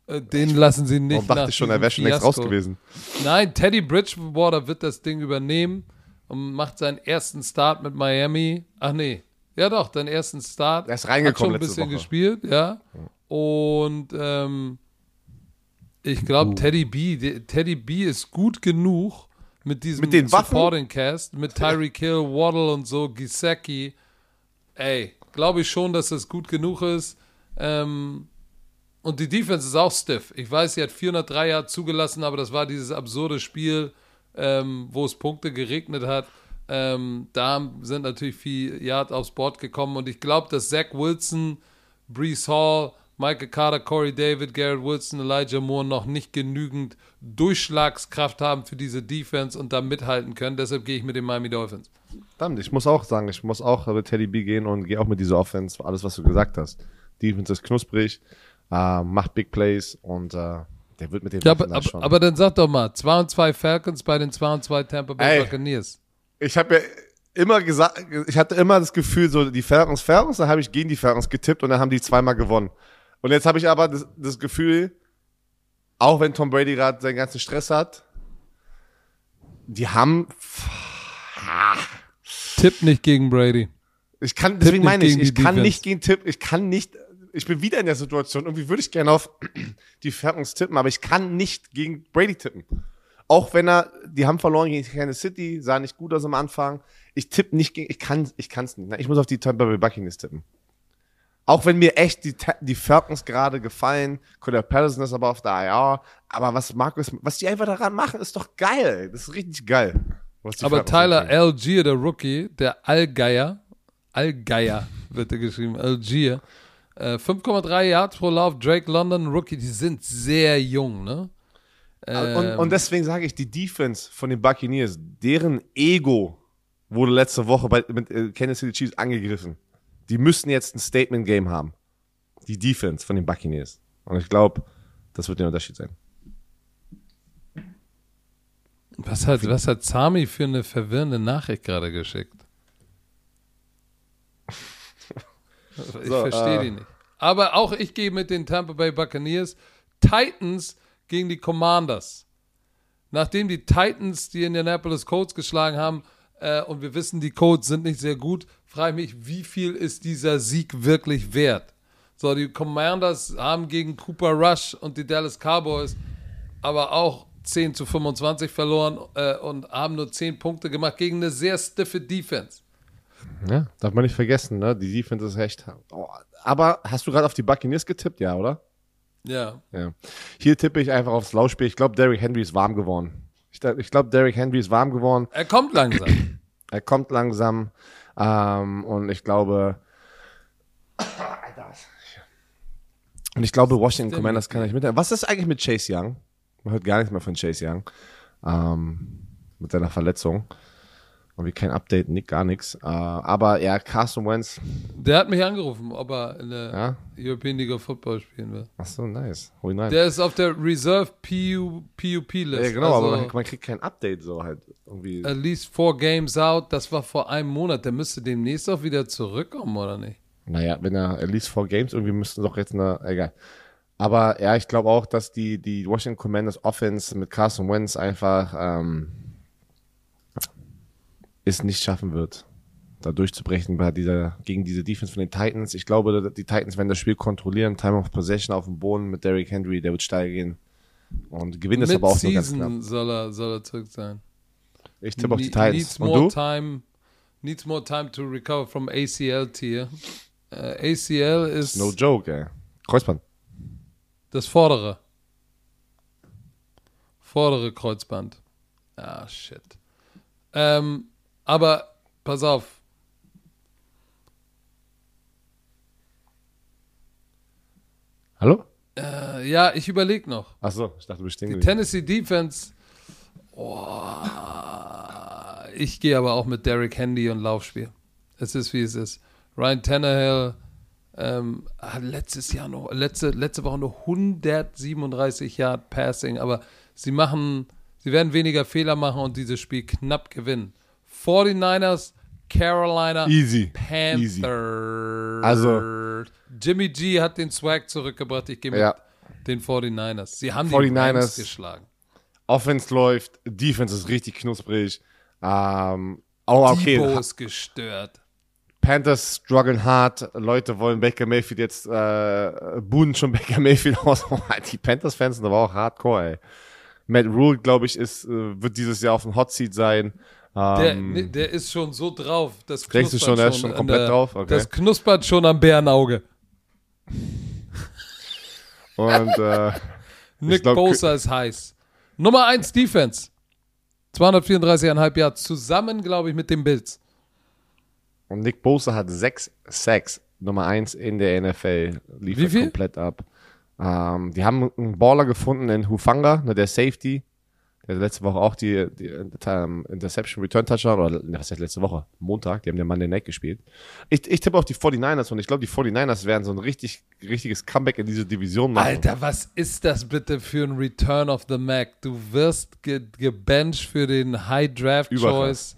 äh, den lassen sie nicht Warum dachte ich schon, er wäre schon längst raus gewesen? Nein, Teddy Bridgewater wird das Ding übernehmen und macht seinen ersten Start mit Miami. Ach nee, ja doch, den ersten Start. Er ist reingekommen Hat schon ein bisschen Woche. gespielt, ja. Und ähm, ich glaube, Teddy B, die- Teddy B ist gut genug mit diesem Mit den Waffen? Supporting Cast, mit Tyreek Hill, Waddle und so, Gisecki. Ey, glaube ich schon, dass das gut genug ist. Ähm, und die Defense ist auch stiff. Ich weiß, sie hat 403 Jahre zugelassen, aber das war dieses absurde Spiel, ähm, wo es Punkte geregnet hat. Ähm, da sind natürlich viel Yard aufs Board gekommen und ich glaube, dass Zach Wilson, Brees Hall, Michael Carter, Corey David, Garrett Wilson, Elijah Moore noch nicht genügend Durchschlagskraft haben für diese Defense und da mithalten können. Deshalb gehe ich mit den Miami Dolphins. Verdammt, ich muss auch sagen, ich muss auch mit Teddy B gehen und gehe auch mit dieser Offense, alles, was du gesagt hast. Defense ist knusprig, äh, macht Big Plays und äh, der wird mit den Ja, aber, schon. aber dann sag doch mal, 2 und 2 Falcons bei den 2 und 2 Tampa Bay Ey. Buccaneers. ich habe ja immer gesagt, ich hatte immer das Gefühl, so die Falcons, Falcons, dann habe ich gegen die Falcons getippt und dann haben die zweimal gewonnen. Und jetzt habe ich aber das, das Gefühl, auch wenn Tom Brady gerade seinen ganzen Stress hat, die haben, Tipp nicht gegen Brady. ich kann, deswegen nicht meine ich, gegen ich kann Defense. nicht gegen Tipp, ich kann nicht, ich bin wieder in der Situation, irgendwie würde ich gerne auf die Falcons tippen, aber ich kann nicht gegen Brady tippen. Auch wenn er, die haben verloren gegen Kansas City, sah nicht gut aus am Anfang. Ich tippe nicht gegen, ich kann, ich kann's nicht. Ich muss auf die Tampa Bay Buccaneers tippen. Auch wenn mir echt die, die Falcons gerade gefallen, Cordell Patterson ist aber auf der IR, aber was Markus, was die einfach daran machen, ist doch geil. Das ist richtig geil. Aber Falcons Tyler. Algier, der Rookie, der Allgeier, Allgeier wird er geschrieben, Algier, äh, 5,3 Yards pro Lauf, Drake London, Rookie, die sind sehr jung, ne? Und, Ähm, und deswegen sage ich, die Defense von den Buccaneers, deren Ego wurde letzte Woche bei, mit äh, Kansas City Chiefs angegriffen. Die müssten jetzt ein Statement-Game haben. Die Defense von den Buccaneers. Und ich glaube, das wird der Unterschied sein. was, hat, was hat Sami für eine verwirrende Nachricht gerade geschickt? Ich So, verstehe äh, die nicht. Aber auch ich gehe mit den Tampa Bay Buccaneers. Titans gegen die Commanders. Nachdem die Titans die Indianapolis Colts geschlagen haben äh, und wir wissen, die Colts sind nicht sehr gut, frage ich mich, wie viel ist dieser Sieg wirklich wert? So, die Commanders haben gegen Cooper Rush und die Dallas Cowboys aber auch 10 zu 25 verloren äh, und haben nur 10 Punkte gemacht gegen eine sehr stiffe Defense. Ja, darf man nicht vergessen, ne? Die Defense ist recht. Oh, aber hast du gerade auf die Buccaneers getippt, ja, oder? Ja. Ja. Hier tippe ich einfach aufs Laufspiel. Ich glaube, Derrick Henry ist warm geworden. Ich, ich glaube, Derrick Henry ist warm geworden. Er kommt langsam. Er kommt langsam. Ähm, und ich glaube. Und ich glaube, Washington Commanders kann nicht mit. Was ist eigentlich mit Chase Young? Man hört gar nichts mehr von Chase Young. Ähm, mit seiner Verletzung. Und wie kein Update, nicht, gar nichts. Äh, aber ja, Carson Wentz. Der hat mich angerufen, ob er in der Ja? European League of Football spielen will. Ach so, nice. Hol ihn rein. Der ist auf der Reserve PU, PUP-List. ja, genau, also, aber man, man kriegt kein Update so halt. Irgendwie. At least four games out. Das war vor einem Monat. Der müsste demnächst auch wieder zurückkommen, oder nicht? Naja, wenn er at least four Games, irgendwie müssten doch jetzt eine, egal. Aber ja, ich glaube auch, dass die, die Washington Commanders Offense mit Carson Wentz einfach ähm, es nicht schaffen wird, da durchzubrechen bei dieser, gegen diese Defense von den Titans. Ich glaube, die Titans werden das Spiel kontrollieren, Time of Possession auf dem Boden mit Derrick Henry, der wird steil gehen. Und gewinnen es aber auch nur ganz knapp. Soll er, soll er zurück sein. Ich tippe auf die Ne- Titans. Needs Und more du? time. Needs more time to recover from ACL tier. Äh, ACL ist No joke, ey. Kreuzband. das vordere. Vordere Kreuzband. Ah, shit. Ähm, aber pass auf. Hallo? Äh, ja, ich überlege noch. Ach so, ich dachte, du bist Die. Tennessee Defense. Oh, ich gehe aber auch mit Derrick Handy und Laufspiel. Es ist wie es ist. Ryan Tannehill ähm, hat letztes Jahr noch, letzte, letzte Woche nur 137 Yard Passing, aber sie machen, sie werden weniger Fehler machen und dieses Spiel knapp gewinnen. 49ers, Carolina, Easy. Panthers. Also- Jimmy G hat den Swag zurückgebracht. Ich gehe mit Ja. den 49ers. Sie haben die 49ers. Rams geschlagen. Offense läuft, Defense ist richtig knusprig. Ähm, oh, okay. Debo ist gestört. Panthers strugglen hart. Leute wollen Baker Mayfield jetzt, äh, buhen schon *laughs* Baker Mayfield aus. die Panthers-Fans sind aber auch hardcore, ey. Matt Rule, glaube ich, ist, äh, wird dieses Jahr auf dem Hot Seat sein. Der, Ähm, ne, der ist schon so drauf. Das Denkst du knuspert schon, er ist schon komplett der, drauf? Okay. Das knuspert schon am Bärenauge. und, äh, *laughs* Nick glaub, Bosa ist heiß. Nummer 1 Defense. 234,5 Yards. Zusammen, glaube ich, mit den Bills. und Nick Bosa hat sechs Sacks. Nummer eins in der NFL. Lief Wie viel? komplett ab. Ähm, die haben einen Baller gefunden in Hufanga, ne, der Safety. Der hat letzte Woche auch die, die ähm, Interception Return Touchdown, oder ne, was heißt letzte Woche? Montag, die haben den Monday Night gespielt. Ich, ich tippe auf die 49ers und ich glaube, die 49ers werden so ein richtig, richtiges Comeback in diese Division machen. Alter, was ist das bitte für ein Return of the Mac? Du wirst ge gebencht für den High Draft. Choice,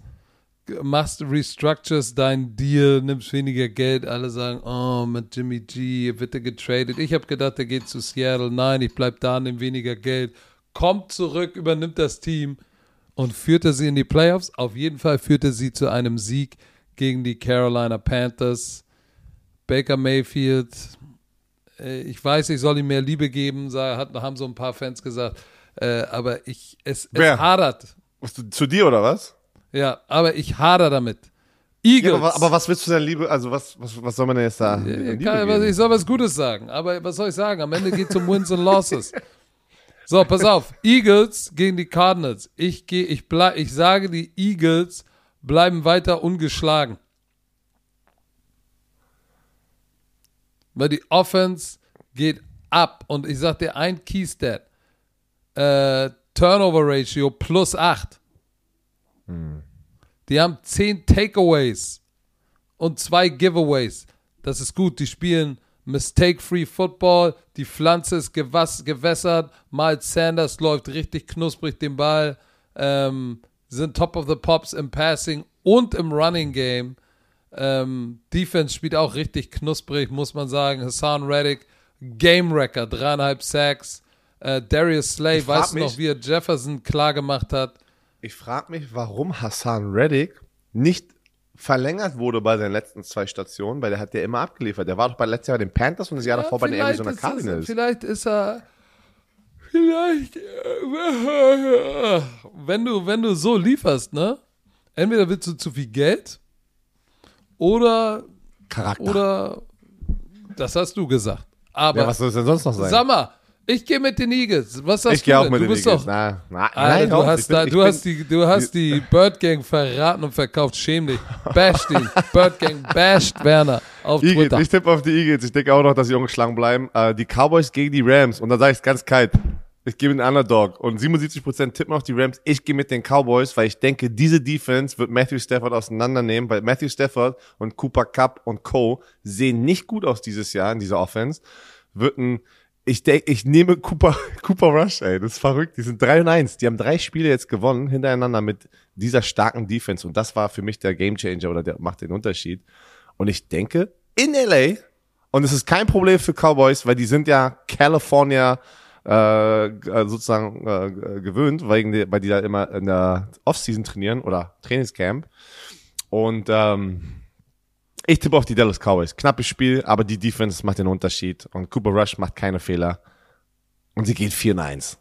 machst restructures dein Deal, nimmst weniger Geld. Alle sagen, oh, mit Jimmy G wird er getradet. Ich habe gedacht, er geht zu Seattle. Nein, ich bleib da, nimm weniger Geld. Kommt zurück, übernimmt das Team und führte sie in die Playoffs. Auf jeden Fall führte sie zu einem Sieg gegen die Carolina Panthers. Baker Mayfield, äh, ich weiß, ich soll ihm mehr Liebe geben, haben so ein paar Fans gesagt, äh, aber ich, es, es hadert. Zu dir oder was? Ja, aber ich hader damit. Ja, Eagles. aber, aber was willst du denn, Liebe, also was, was, was soll man denn jetzt da? Ja, kann, ich soll was Gutes sagen, aber was soll ich sagen? Am Ende geht es um Wins und Losses. *laughs* So, pass auf. Eagles gegen die Cardinals. Ich gehe, ich bleib, ich sage, die Eagles bleiben weiter ungeschlagen. Weil die Offense geht ab und ich sag dir ein Keystat. Äh, Turnover Ratio plus 8. Die haben 10 Takeaways und zwei Giveaways. Das ist gut. Die spielen Mistake-Free Football. Die Pflanze ist gewässert. Miles Sanders läuft richtig knusprig den Ball. Ähm, sind Top of the Pops im Passing und im Running Game. Ähm, Defense spielt auch richtig knusprig, muss man sagen. Hassan Reddick, Game Wrecker, dreieinhalb Sacks. Äh, Darius Slay, weißt du noch, wie er Jefferson klar gemacht hat? Ich frage mich, warum Hassan Reddick nicht verlängert wurde bei seinen letzten zwei Stationen, weil der hat ja immer abgeliefert. Der war doch bei letztes Jahr bei den Panthers und das Jahr davor bei den vielleicht Arizona ist es- Cardinals. Vielleicht ist er. Vielleicht. äh, Wenn du, wenn du so lieferst, ne? Entweder willst du zu viel Geld oder, Charakter. oder, das hast du gesagt. Aber, ja, was soll es denn sonst noch sein? sag mal, ich gehe mit den Eagles. Was sagst ich gehe auch mit du den Eagles. doch, Na, na, Alter, nein, du hast, bin- da, du, hast die, du hast die Bird Gang verraten und verkauft. Schäm dich. Basht ihn. Bird Gang basht Werner auf Eagles, Twitter. ich tippe auf die Eagles. Ich denke auch noch, dass sie ungeschlagen bleiben. Äh, die Cowboys gegen die Rams. Und da sage ich es ganz kalt. Ich gehe mit den Underdog. Und 77% tippen auf die Rams. Ich gehe mit den Cowboys, weil ich denke, diese Defense wird Matthew Stafford auseinandernehmen, weil Matthew Stafford und Cooper Cup und Co. sehen nicht gut aus dieses Jahr in dieser Offense. Wird ein, ich denke, ich nehme Cooper, *laughs* Cooper Rush, ey. Das ist verrückt. Die sind 3 und 1. Die haben drei Spiele jetzt gewonnen hintereinander mit dieser starken Defense. Und das war für mich der Gamechanger oder der macht den Unterschied. Und ich denke, in LA, und es ist kein Problem für Cowboys, weil die sind ja California äh, äh, sozusagen äh, g- gewöhnt, weil die, weil die da immer in der Offseason trainieren oder Trainingscamp. Und ähm, ich tippe auf die Dallas Cowboys. Knappes Spiel, aber die Defense macht den Unterschied. Und Cooper Rush macht keine Fehler. Und sie geht 4 in 1.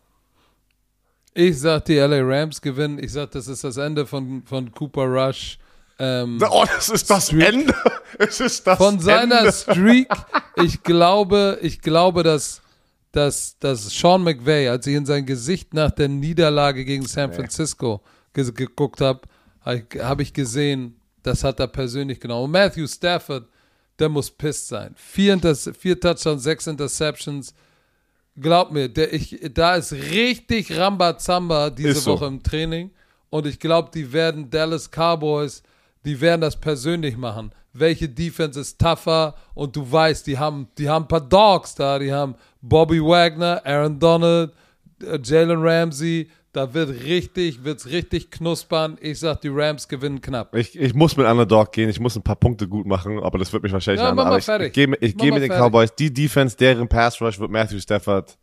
Ich sag, die LA Rams gewinnen. Ich sag, das ist das Ende von, von Cooper Rush. Ähm, Oh, das ist das Ende. *laughs* Es ist das von seiner Ende. Streak. *laughs* Ich glaube, ich glaube, dass, dass, dass Sean McVay, als ich in sein Gesicht nach der Niederlage gegen San Francisco ge geguckt habe, habe ich, hab ich gesehen, das hat er persönlich genommen. Und Matthew Stafford, der muss pissed sein. Vier, Inters vier Touchdowns, sechs Interceptions. Glaub mir, der, ich, da ist richtig Rambazamba diese so. Woche im Training. Und ich glaube, die werden Dallas Cowboys, die werden das persönlich machen. Welche Defense ist tougher? Und du weißt, die haben, die haben ein paar Dogs da. Die haben Bobby Wagner, Aaron Donald, äh, Jalen Ramsey. Da wird richtig, wird's richtig knuspern. Ich sag, die Rams gewinnen knapp. Ich, ich muss mit Underdog gehen, ich muss ein paar Punkte gut machen, aber das wird mich wahrscheinlich Ja, mach mal ich, fertig. ich gehe mit, ich mal mit den fertig. Cowboys. Die Defense, deren Pass Rush wird Matthew Stafford.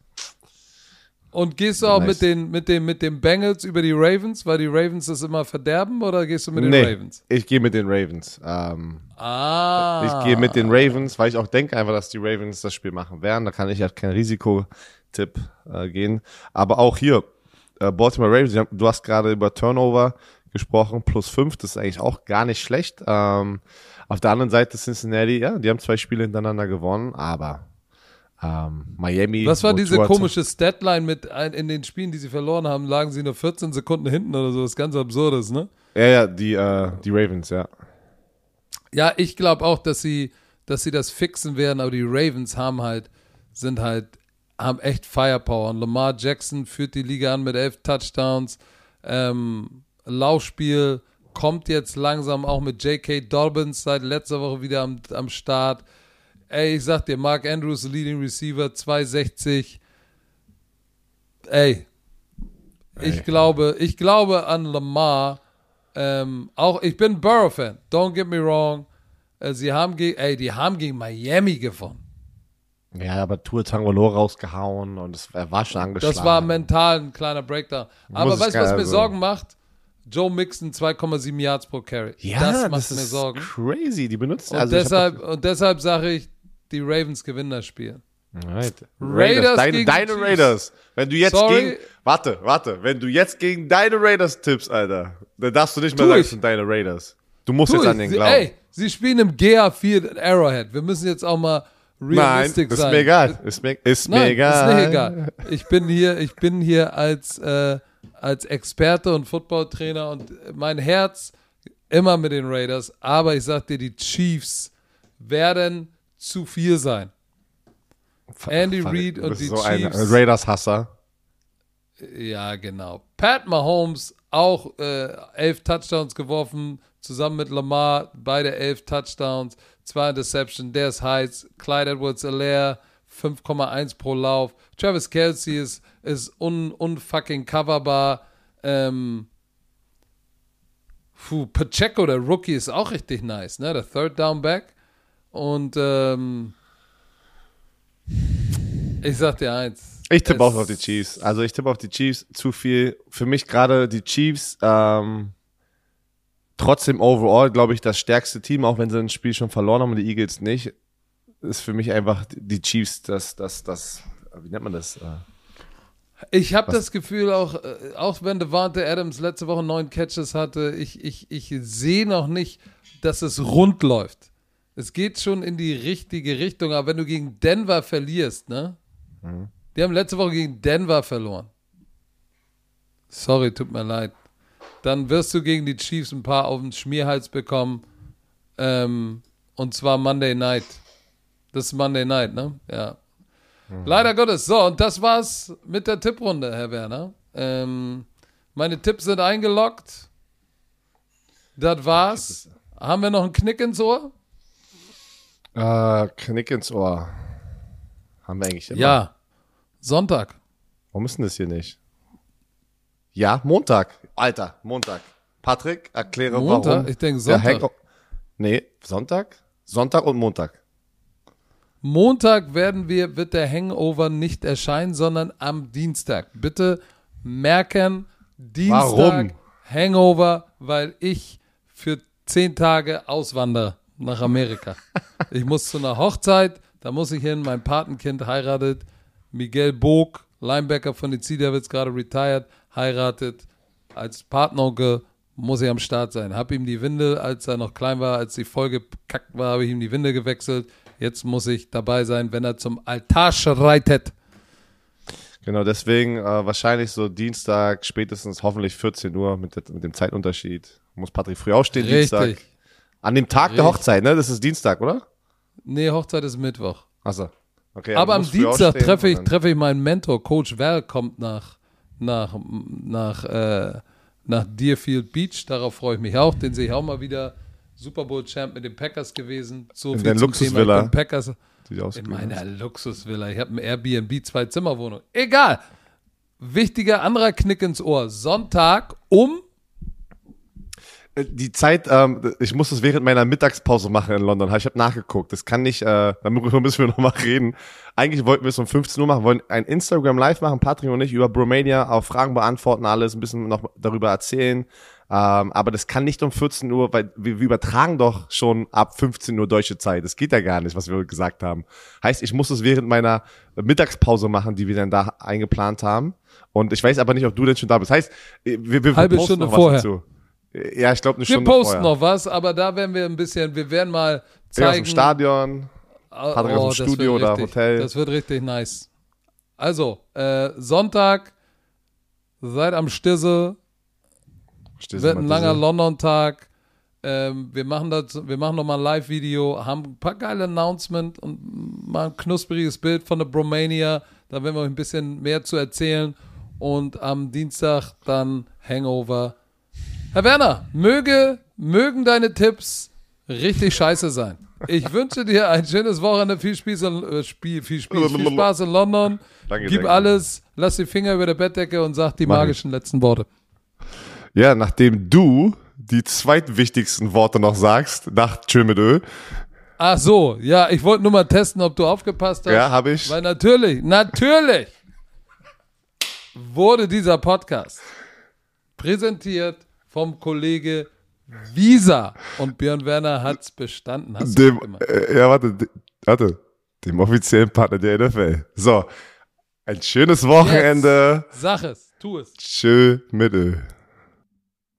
Und gehst du auch Nice. mit den, mit den, mit den Bengals über die Ravens, weil die Ravens das immer verderben, oder gehst du mit den nee, Ravens? ich gehe mit den Ravens. Ähm, Ah. Ich gehe mit den Ravens, weil ich auch denke einfach, dass die Ravens das Spiel machen werden. Da kann ich ja kein Risikotipp äh, gehen. Aber auch hier, Baltimore Ravens, du hast gerade über Turnover gesprochen, plus fünf, das ist eigentlich auch gar nicht schlecht. Ähm, auf der anderen Seite Cincinnati, ja, die haben zwei Spiele hintereinander gewonnen, aber ähm, Miami. Was war diese komische Statline mit in den Spielen, die sie verloren haben, lagen sie nur 14 Sekunden hinten oder so, was ganz absurdes, ne? Ja, ja, die, äh, die Ravens, ja. Ja, ich glaube auch, dass sie, dass sie das fixen werden, aber die Ravens haben halt, sind halt, haben echt Firepower. Und Lamar Jackson führt die Liga an mit elf Touchdowns. Ähm, Laufspiel kommt jetzt langsam auch mit J.K. Dobbins seit letzter Woche wieder am, am Start. Ey, ich sag dir, Mark Andrews, Leading Receiver, 260. Ey, ich Ey. glaube, ich glaube an Lamar. Ähm, auch ich bin Burrow-Fan. Don't get me wrong. Äh, sie haben gegen, ey, die haben gegen Miami gewonnen. Ja, aber Tour Tangolo rausgehauen und es, er war schon angeschlagen. Das war mental ein kleiner Breakdown. Aber weißt du, was mir Sorgen macht? Joe Mixon 2,7 Yards pro Carry. Ja, das macht das mir ist Sorgen. crazy. Die benutzen Und also deshalb, und deshalb sage ich, die Ravens gewinnen das Spiel. Right. Raiders deine, gegen deine Chiefs. Raiders. Wenn du jetzt Sorry. gegen, warte, warte, wenn du jetzt gegen deine Raiders tippst, Alter, dann darfst du nicht mehr Tu sagen, es sind deine Raiders. Du musst Tu jetzt ich. an den glauben. Ey, sie spielen im GA4 Arrowhead. Wir müssen jetzt auch mal Nein, realistisch ist sein. mir egal. Ist mir, ist mir Nein, egal. ist nicht egal. Ich bin hier, ich bin hier als, äh, als Experte und Footballtrainer und mein Herz immer mit den Raiders, aber ich sag dir, die Chiefs werden zu viel sein. Andy Reid und die so ein Chiefs. Raiders-Hasser. Ja, genau. Pat Mahomes auch äh, elf Touchdowns geworfen, zusammen mit Lamar, beide elf Touchdowns, zwei Interception, der ist heiß. Clyde Edwards-Alaire, 5,1 pro Lauf. Travis Kelsey ist, ist un, unfucking coverbar. Ähm, puh, Pacheco, der Rookie, ist auch richtig nice, ne? Der Third Down Back. Und ähm, ich sag dir eins. Ich tippe auch auf die Chiefs. Also ich tippe auf die Chiefs zu viel. Für mich gerade die Chiefs, ähm, trotzdem overall, glaube ich, das stärkste Team, auch wenn sie ein Spiel schon verloren haben und die Eagles nicht, ist für mich einfach die Chiefs, das, das, das, wie nennt man das? Äh, Ich habe das Gefühl, auch, äh, auch wenn Devante Adams letzte Woche neun Catches hatte, ich, ich, ich sehe noch nicht, dass es rund läuft. Es geht schon in die richtige Richtung, aber wenn du gegen Denver verlierst, ne? Mhm. Die haben letzte Woche gegen Denver verloren. Sorry, tut mir leid. Dann wirst du gegen die Chiefs ein paar auf den Schmierhals bekommen. Ähm, und zwar Monday Night. Das ist Monday Night, ne? Ja. Leider Gottes. So, und das war's mit der Tipprunde, Herr Werner. Ähm, meine Tipps sind eingeloggt. Das war's. Haben wir noch einen Knick ins Ohr? Äh, Knick ins Ohr. Haben wir eigentlich immer. Ja. Sonntag. Warum ist denn das hier nicht? Ja, Montag. Alter, Montag. Patrick, erkläre Montag? warum. Ich denke Sonntag. Nee, Sonntag? Sonntag und Montag. Montag werden wir, wird der Hangover nicht erscheinen, sondern am Dienstag. Bitte merken, Dienstag Warum? Hangover, weil ich für zehn Tage auswandere nach Amerika. *laughs* ich muss zu einer Hochzeit, da muss ich hin, mein Patenkind heiratet, Miguel Bog, Linebacker von den Sea Devils, gerade retired, heiratet, als Partneronkel muss ich am Start sein. Hab ihm die Windel, als er noch klein war, als die Folge kackt war, habe ich ihm die Windel gewechselt. Jetzt muss ich dabei sein, wenn er zum Altar schreitet. Genau, deswegen äh, wahrscheinlich so Dienstag, spätestens hoffentlich 14 Uhr mit, der, mit dem Zeitunterschied. Muss Patrick früh aufstehen, Dienstag. Richtig. An dem Tag der Richtig. Hochzeit, ne? Das ist Dienstag, oder? Nee, Hochzeit ist Mittwoch. Achso. Okay, Aber am Dienstag treffe ich, treffe ich meinen Mentor, Coach Val, kommt nach, nach, nach, äh, nach Deerfield Beach. Darauf freue ich mich auch. Den sehe ich auch mal wieder. Super Bowl Champ mit den Packers gewesen. So In viel der zum Luxusvilla. Thema. Packers in meiner Luxusvilla. Ich habe ein Airbnb, zwei Zimmerwohnung. Egal. Wichtiger anderer Knick ins Ohr. Sonntag um Die Zeit, ähm, ich muss das während meiner Mittagspause machen in London. Ich habe nachgeguckt. Das kann nicht, äh, darüber *laughs* müssen wir nochmal reden. Eigentlich wollten wir es um 15 Uhr machen, wollen ein Instagram Live machen, Patrick und ich, über Bromania, auch Fragen beantworten, alles, ein bisschen noch darüber erzählen. Ähm, aber das kann nicht um 14 Uhr, weil wir, wir übertragen doch schon ab 15 Uhr deutsche Zeit. Das geht ja gar nicht, was wir gesagt haben. Heißt, ich muss es während meiner Mittagspause machen, die wir dann da eingeplant haben. Und ich weiß aber nicht, ob du denn schon da bist. Heißt, wir, wir Halbe posten Stunde vorher. dazu. Ja, ich glaube eine Wir Stunde posten vorher. noch was, aber da werden wir ein bisschen, wir werden mal Ja, aus zeigen. dem Stadion. Oh, Patrick aus dem das Studio oder richtig, Hotel. Das wird richtig nice. Also, äh, Sonntag, seid am Stissel, Stehst wird ein langer London-Tag. Ähm, wir machen das, wir machen nochmal ein Live-Video, haben ein paar geile Announcement und mal ein knuspriges Bild von der Bromania. Da werden wir euch ein bisschen mehr zu erzählen. Und am Dienstag dann Hangover. Herr Werner, möge, mögen deine Tipps richtig scheiße sein. Ich wünsche dir ein schönes Wochenende, viel Spaß in, äh, Spiel, viel, Spiel, viel Spaß in London. Danke, Gib danke. alles, lass die Finger über der Bettdecke und sag die ich. magischen letzten Worte. Ja, nachdem du die zweitwichtigsten Worte noch sagst, nach Tschö mit Ö, Ach so, ja, ich wollte nur mal testen, ob du aufgepasst hast. Ja, hab ich. Weil natürlich, natürlich wurde dieser Podcast präsentiert vom Kollege Visa und Björn Werner hat's bestanden. Hast dem, äh, ja, warte, warte, dem offiziellen Partner der NFL. So, ein schönes Wochenende. Sag es, tu es. Tschö mit Ö.